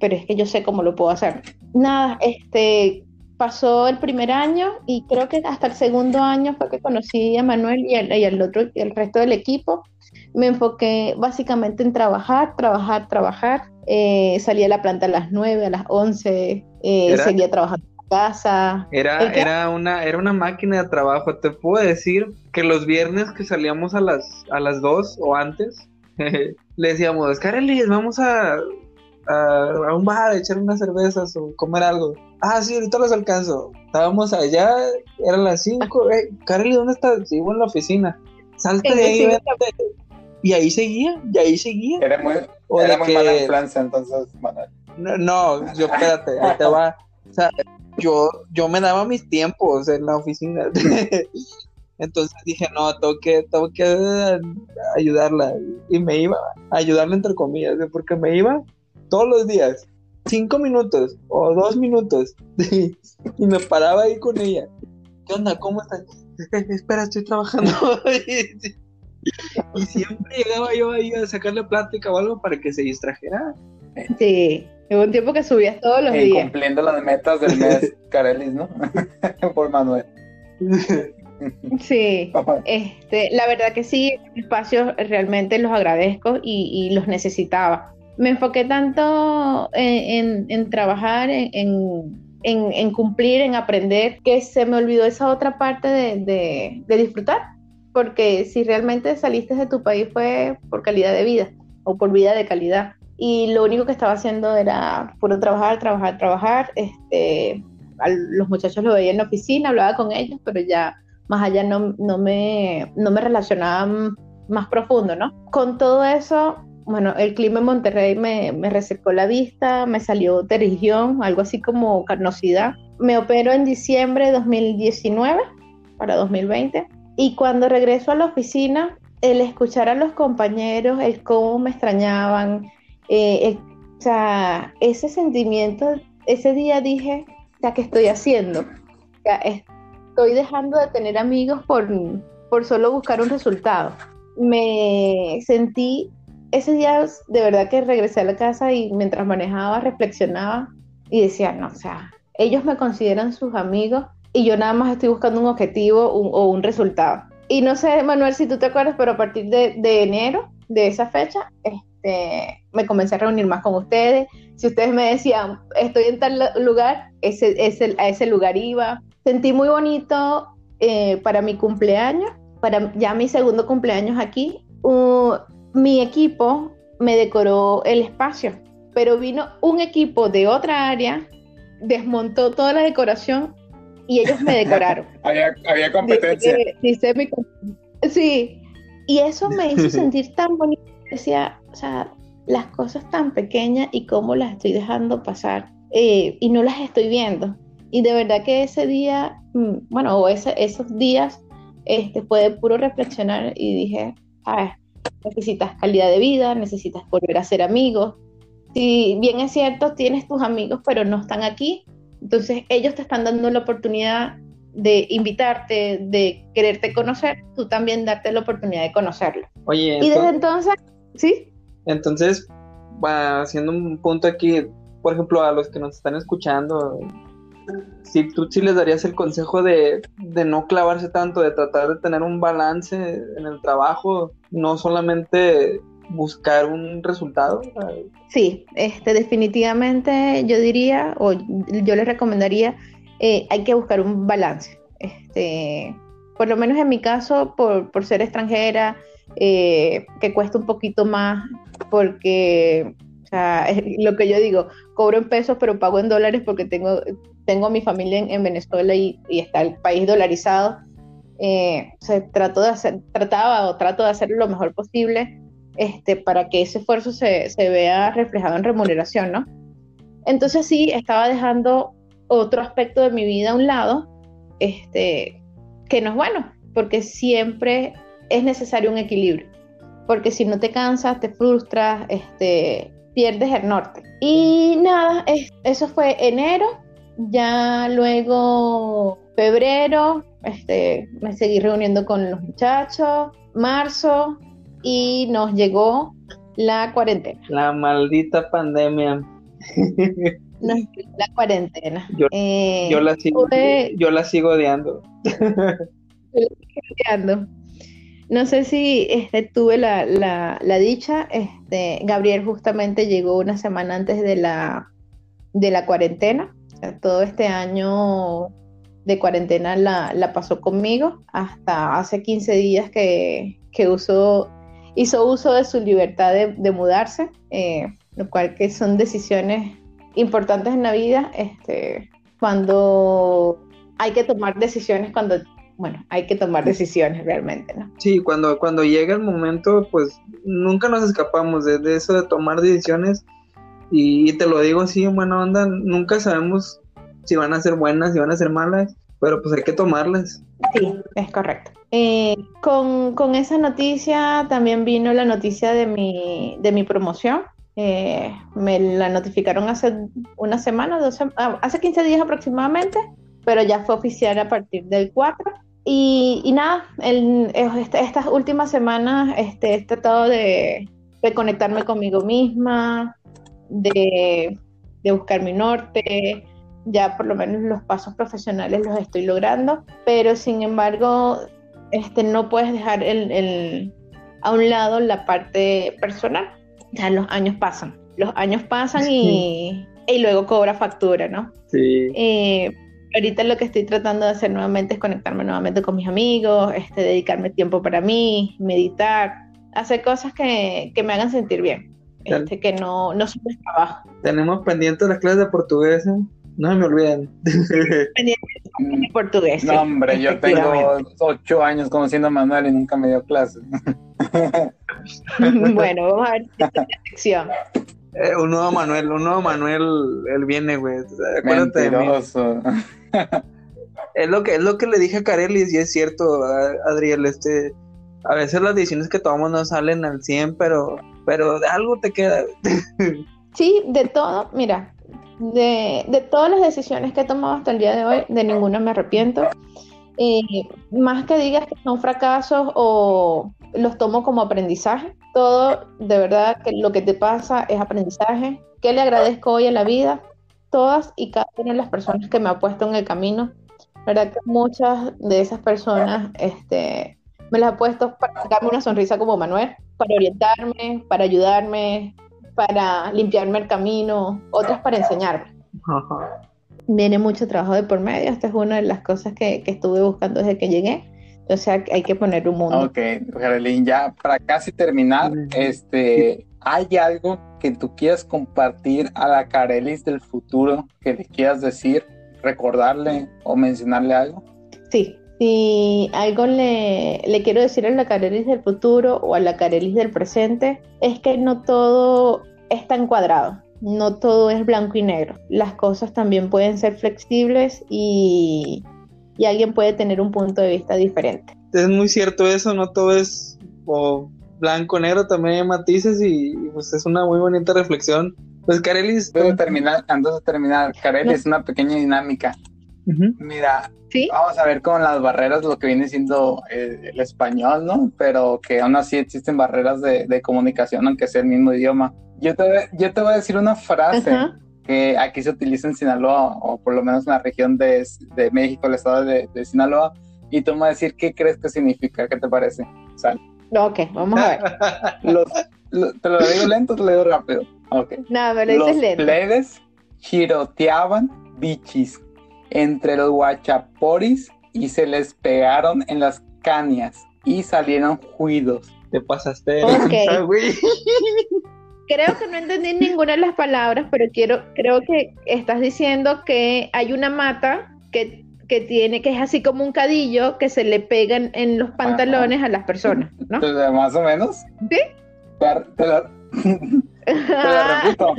pero es que yo sé cómo lo puedo hacer. Nada, este, pasó el primer año y creo que hasta el segundo año fue que conocí a Manuel y el, y el otro, y el resto del equipo. Me enfoqué básicamente en trabajar, trabajar, trabajar. Eh, salía a la planta a las 9, a las 11, eh, seguía trabajando en casa. Era, era, una, era una máquina de trabajo. Te puedo decir que los viernes que salíamos a las, a las 2 o antes, le decíamos, Carelis, vamos a, a, un bar a echar unas cervezas o comer algo. Ah, sí, ahorita los alcanzo. Estábamos allá, eran las 5. Eh, ¿dónde estás? Sigo en la oficina. Salte de ahí, Y ahí seguía, y ahí seguía. Era muy, era muy mala influencia, entonces, No, no, yo, espérate, ahí te va. O sea, yo, yo me daba mis tiempos en la oficina. Entonces dije, no, tengo que, tengo que ayudarla. Y me iba a ayudarla entre comillas, porque me iba todos los días, cinco minutos o dos minutos, y me paraba ahí con ella. ¿Qué onda? ¿Cómo estás? Espera, estoy trabajando. y siempre llegaba yo ahí a sacarle plática o algo para que se distrajera. Sí, hubo un tiempo que subías todos los días. Cumpliendo las metas del mes, Carelis, ¿no? Por Manuel. Sí, este, la verdad que sí, espacios realmente los agradezco y, los necesitaba. Me enfoqué tanto en, trabajar, en, cumplir, en aprender, que se me olvidó esa otra parte de, de disfrutar. Porque si realmente saliste de tu país fue por calidad de vida o por vida de calidad. Y lo único que estaba haciendo era puro trabajar, trabajar, trabajar. Este, los muchachos lo veía en la oficina, hablaba con ellos, pero ya más allá no, no, me, no me relacionaba más profundo, ¿no? Con todo eso, bueno, el clima en Monterrey me, me resecó la vista, me salió terigión, algo así como carnosidad. Me opero en diciembre de 2019 para 2020 y cuando regreso a la oficina, el escuchar a los compañeros, el cómo me extrañaban, eh, o sea, ese sentimiento, ese día dije, ya, ¿qué estoy haciendo? Ya, estoy dejando de tener amigos por, por solo buscar un resultado. Me sentí, ese día de verdad que regresé a la casa y mientras manejaba reflexionaba y decía, no, o sea, ellos me consideran sus amigos y yo nada más estoy buscando un objetivo o un resultado. Y no sé, Manuel, si tú te acuerdas, pero a partir de, de enero, de esa fecha, este, me comencé a reunir más con ustedes. Si ustedes me decían, estoy en tal lugar, ese, ese, a ese lugar iba sentí muy bonito eh, para mi cumpleaños, para ya mi segundo cumpleaños aquí. mi equipo me decoró el espacio, pero vino un equipo de otra área, desmontó toda la decoración y ellos me decoraron. había, competencia. sí, y eso me hizo sentir tan bonito. Decía, o sea, las cosas tan pequeñas y cómo las estoy dejando pasar eh, y no las estoy viendo. Y de verdad que ese día, mm, bueno, o ese, esos días, este, fue puro reflexionar y dije, necesitas calidad de vida, necesitas volver a ser amigos. Si bien es cierto, tienes tus amigos, pero no están aquí, entonces ellos te están dando la oportunidad de invitarte, de quererte conocer, tú también darte la oportunidad de conocerlo. Oye, y desde entonces, ¿sí? Entonces, va haciendo un punto aquí, por ejemplo, a los que nos están escuchando, si tú sí les darías el consejo de, no clavarse tanto, de tratar de tener un balance en el trabajo, no solamente buscar un resultado. Sí, este, definitivamente yo diría, o yo les recomendaría, eh, hay que buscar un balance. Este, por lo menos en mi caso, por, ser extranjera, eh, que cuesta un poquito más, porque lo que yo digo, cobro en pesos, pero pago en dólares porque tengo, tengo a mi familia en, Venezuela y, está el país dolarizado. Eh, de hacer, trataba o trato de hacer lo mejor posible este, para que ese esfuerzo se, vea reflejado en remuneración, ¿no? Entonces sí, estaba dejando otro aspecto de mi vida a un lado, este, que no es bueno, porque siempre es necesario un equilibrio, porque si no te cansas, te frustras, este, pierdes el norte. Y nada, eso fue enero, ya luego febrero, este, me seguí reuniendo con los muchachos, marzo, y nos llegó la cuarentena. La maldita pandemia. la cuarentena. Yo, eh, la, sigo, yo la sigo odiando. odiando. No sé si este, tuve la, la, dicha, este, Gabriel justamente llegó una semana antes de la, de la cuarentena, todo este año de cuarentena la, pasó conmigo, hasta hace 15 días que, que hizo uso de su libertad de, mudarse, eh, lo cual que son decisiones importantes en la vida, este, cuando hay que tomar decisiones cuando bueno, hay que tomar decisiones realmente, ¿no? Sí, cuando, cuando llega el momento, pues nunca nos escapamos de, eso de tomar decisiones y, te lo digo así en buena onda, nunca sabemos si van a ser buenas, si van a ser malas, pero pues hay que tomarlas. Sí, es correcto. Eh, con, esa noticia también vino la noticia de mi, de mi promoción. Eh, me la notificaron hace una semana, dos, ah, hace 15 días aproximadamente, pero ya fue oficial a partir del 4 y, nada, este, estas últimas semanas este, he tratado de, de conectarme conmigo misma, de, de buscar mi norte, ya por lo menos los pasos profesionales los estoy logrando, pero sin embargo, este, no puedes dejar el, a un lado la parte personal. Ya los años pasan, los años pasan y, y luego cobra factura, ¿no? Sí. Eh, ahorita lo que estoy tratando de hacer nuevamente es conectarme nuevamente con mis amigos, este, dedicarme tiempo para mí, meditar, hacer cosas que, que me hagan sentir bien, este, que no, no trabajo. Tenemos pendientes las clases de portugués, ¿eh? no se me olviden. pendientes portugués. No, hombre, yo tengo ocho años conociendo a Manuel y nunca me dio clases. bueno, vamos a ver esta sección. Eh, un nuevo Manuel, un nuevo Manuel, él viene, güey. Acuérdate Mentiroso. de mí. es lo que es lo que le dije a Carelis y es cierto, Adriel, este a veces las decisiones que tomamos no salen al 100, pero pero de algo te queda. sí, de todo, mira, de, de, todas las decisiones que he tomado hasta el día de hoy, de ninguna me arrepiento. Eh, más que digas que son fracasos o los tomo como aprendizaje, todo de verdad que lo que te pasa es aprendizaje. ¿Qué le agradezco hoy a la vida? Todas y cada una de las personas que me ha puesto en el camino. verdad que muchas de esas personas este, me las ha puesto para sacarme una sonrisa como Manuel, para orientarme, para ayudarme, para limpiarme el camino, otras para enseñarme. Viene mucho trabajo de por medio, esta es una de las cosas que, que estuve buscando desde que llegué. O sea, hay que poner un mundo. Ok, Geraldine, ya para casi terminar, este, ¿hay algo que tú quieras compartir a la Carelis del futuro que le quieras decir, recordarle o mencionarle algo? Sí, si algo le, le quiero decir a la Carelis del futuro o a la Carelis del presente, es que no todo está encuadrado, no todo es blanco y negro. Las cosas también pueden ser flexibles y, y alguien puede tener un punto de vista diferente. Es muy cierto eso, no todo es o blanco negro, también hay matices y pues es una muy bonita reflexión. Pues Carelis... Antes de terminar, antes de terminar, Carelis es una pequeña dinámica. Mira, vamos a ver con las barreras lo que viene siendo el, español, ¿no? Pero que aún así existen barreras de, de, comunicación, aunque sea el mismo idioma. Yo te, yo te voy a decir una frase que aquí se utiliza en Sinaloa, o por lo menos en la región de, de México, el estado de, de, Sinaloa, y tú me vas a decir qué crees que significa, ¿qué te parece? Sal. Ok, vamos a ver. Los, ¿Te lo digo lento o te lo digo rápido? Ok. No, me lo dices lento. Los plebes giroteaban bichis entre los guachaporis y se les pegaron en las cañas y salieron juidos. Te pasaste. Okay. creo que no entendí ninguna de las palabras, pero quiero, creo que estás diciendo que hay una mata que, que tiene, que es así como un cadillo que se le pegan en los pantalones a las personas, ¿no? Más o menos. ¿Sí? Te, lo, repito.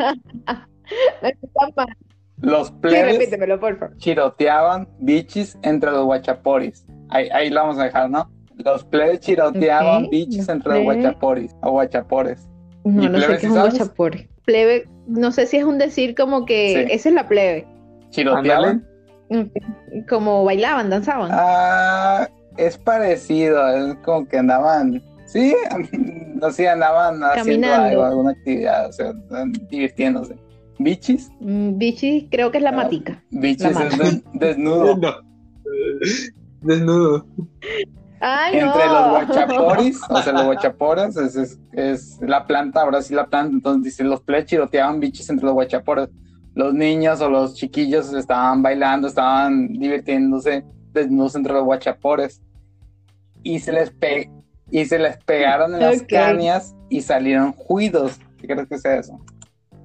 Los plebes sí, por favor. chiroteaban bichis entre los guachaporis. Ahí, ahí lo vamos a dejar, ¿no? Los plebes chiroteaban okay, bichis entre los guachaporis o guachapores. No, no sé qué es un guachapore. Plebe, no sé si es un decir como que Sí. esa es la plebe. ¿Chiroteaban? Como bailaban, danzaban. Ah, es parecido, es como que andaban, sí, no sé, andaban haciendo algo, alguna actividad, o sea, divirtiéndose. ¿Bichis? Mm, Bichi, creo que es la Ah. matica. Bichis La es mata. des- desnudo. No. Desnudo. Ay, Entre no. los guachaporis, o sea, los guachaporas es, es, es la planta, ahora sí la planta, entonces dice, los plebes chiroteaban bichis entre los guachaporas. Los niños o los chiquillos estaban bailando, estaban divirtiéndose desnudos entre los guachapores. Y se les, pe y se les pegaron en las cañas y salieron juidos. ¿Qué crees que sea eso?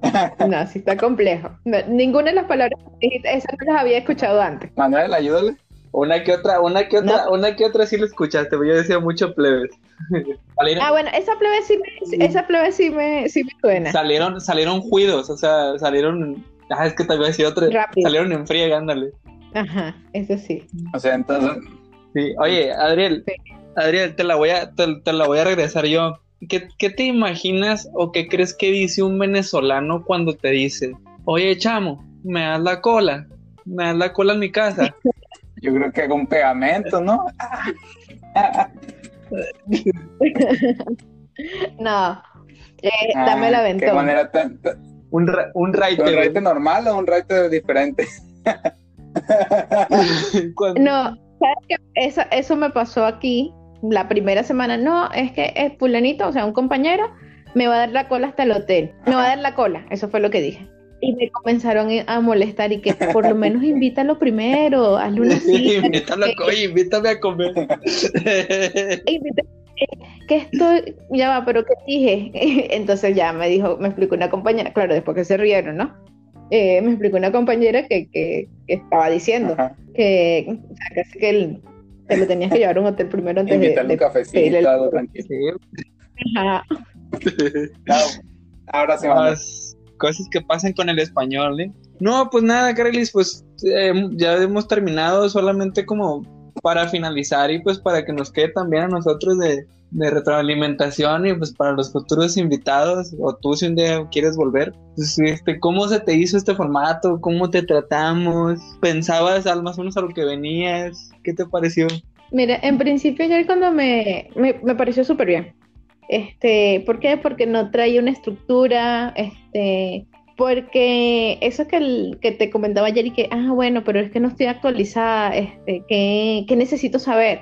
No, sí está complejo. No, ninguna de las palabras esas no las había escuchado antes. Manuel, ayúdale. Una que otra, una que otra, una que otra sí lo escuchaste, pero yo decía mucho plebes. salieron, Ah, bueno, esa plebe sí me, esa plebe sí me, sí me suena. salieron, salieron juidos, o sea, salieron, ah, es que te voy a decir otra, Rápido. salieron en ándale. Ajá, eso sí. O sea, entonces, Sí. Oye, Adriel, Sí. Adriel, te la voy a, te, te la voy a regresar yo. ¿Qué, ¿Qué te imaginas o qué crees que dice un venezolano cuando te dice, oye, chamo, me das la cola, me das la cola en mi casa? Yo creo que con pegamento, ¿no? no. Eh, dame la Ah, ¿Qué ventana. manera tan, tan- Un, ra- un ¿Un raite. raite normal o un raite diferente? No, ¿sabes qué? Eso, eso me pasó aquí la primera semana. No, es que es fulanito, o sea, un compañero, me va a dar la cola hasta el hotel. Me va a dar la cola, eso fue lo que dije. Y me comenzaron a molestar y que por lo menos invítalo primero, hazle una cita. invítame, a, oye, invítame a comer. Invita- que estoy, ya va, pero ¿qué dije? Entonces ya me dijo, me explicó una compañera, claro, después que se rieron, ¿no? Eh, me explicó una compañera que, que, que estaba diciendo Ajá. que, o sea, casi que el- te lo tenías que llevar a un hotel primero antes de, Invítale de un cafecito, el- algo tranquilo. Ajá. Claro. Ahora sí, vamos. las cosas que pasan con el español, ¿eh? No, pues nada, Carelis, pues eh, ya hemos terminado solamente como para finalizar y pues para que nos quede también a nosotros de, de retroalimentación y pues para los futuros invitados o tú si un día quieres volver, pues, este, ¿cómo se te hizo este formato? ¿Cómo te tratamos? ¿Pensabas al más o menos a lo que venías? ¿Qué te pareció? Mira, en principio ayer cuando me, me, me pareció súper bien. Este, ¿por qué? Porque no traía una estructura, este, porque eso que, el- que te comentaba ayer y que, ah, bueno, pero es que no estoy actualizada, este, ¿qué, qué necesito saber?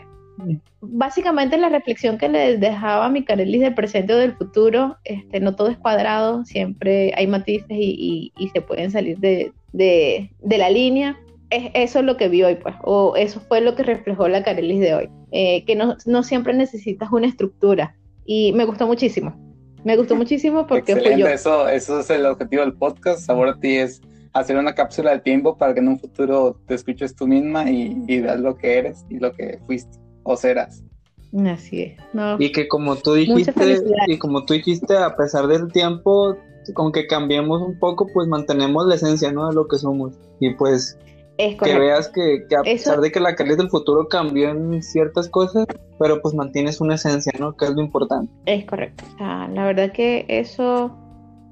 Básicamente la reflexión que le dejaba a mi Carelis del presente o del futuro, este, no todo es cuadrado, siempre hay matices y, y- y se pueden salir de, de- de la línea. Es eso lo que vi hoy, pues, o eso fue lo que reflejó la Carelis de hoy, eh, que no, no siempre necesitas una estructura y me gustó muchísimo. Me gustó muchísimo porque Excelente, yo. eso, eso es el objetivo del podcast. Sabor a ti es hacer una cápsula del tiempo para que en un futuro te escuches tú misma y, y veas lo que eres y lo que fuiste o serás. Así es. No, Y que como tú dijiste, y como tú dijiste, a pesar del tiempo, con que cambiemos un poco, pues mantenemos la esencia, ¿no? De lo que somos. Y pues es que veas que, que a Eso- pesar de que la calidad del futuro cambió en ciertas cosas, pero pues mantienes una esencia, ¿no? Que es lo importante. Es correcto. O sea, la verdad que eso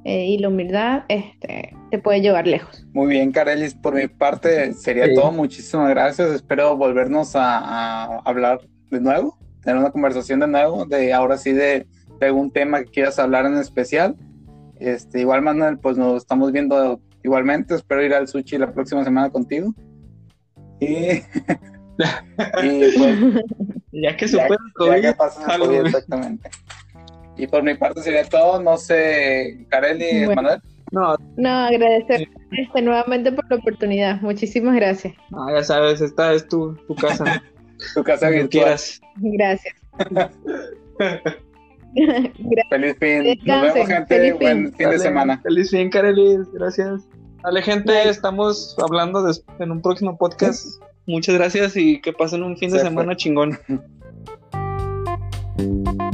eh, y la humildad este, te puede llevar lejos. Muy bien, Carelis, por mi parte sería Sí. todo. Muchísimas gracias. Espero volvernos a, a hablar de nuevo, tener una conversación de nuevo, de ahora sí de, de algún tema que quieras hablar en especial. Este, igual, Manuel, pues nos estamos viendo igualmente. Espero ir al sushi la próxima semana contigo. Y, y pues Ya que Ya- supera el Ya que güey. exactamente. Y por mi parte sería todo. No sé, Carelli, Bueno. Manuel. no, No, agradecer este, nuevamente por la oportunidad. Muchísimas gracias. no, ya sabes, esta es tu, tu casa, Tu casa virtual. quieras. Gracias. Gracias. Feliz fin. Nos vemos, gente. Feliz Buen fin. fin de semana. Feliz fin, Carelis, gracias. Dale, gente, Bye. estamos hablando en un próximo podcast. Muchas gracias y que pasen un fin de fue. semana chingón.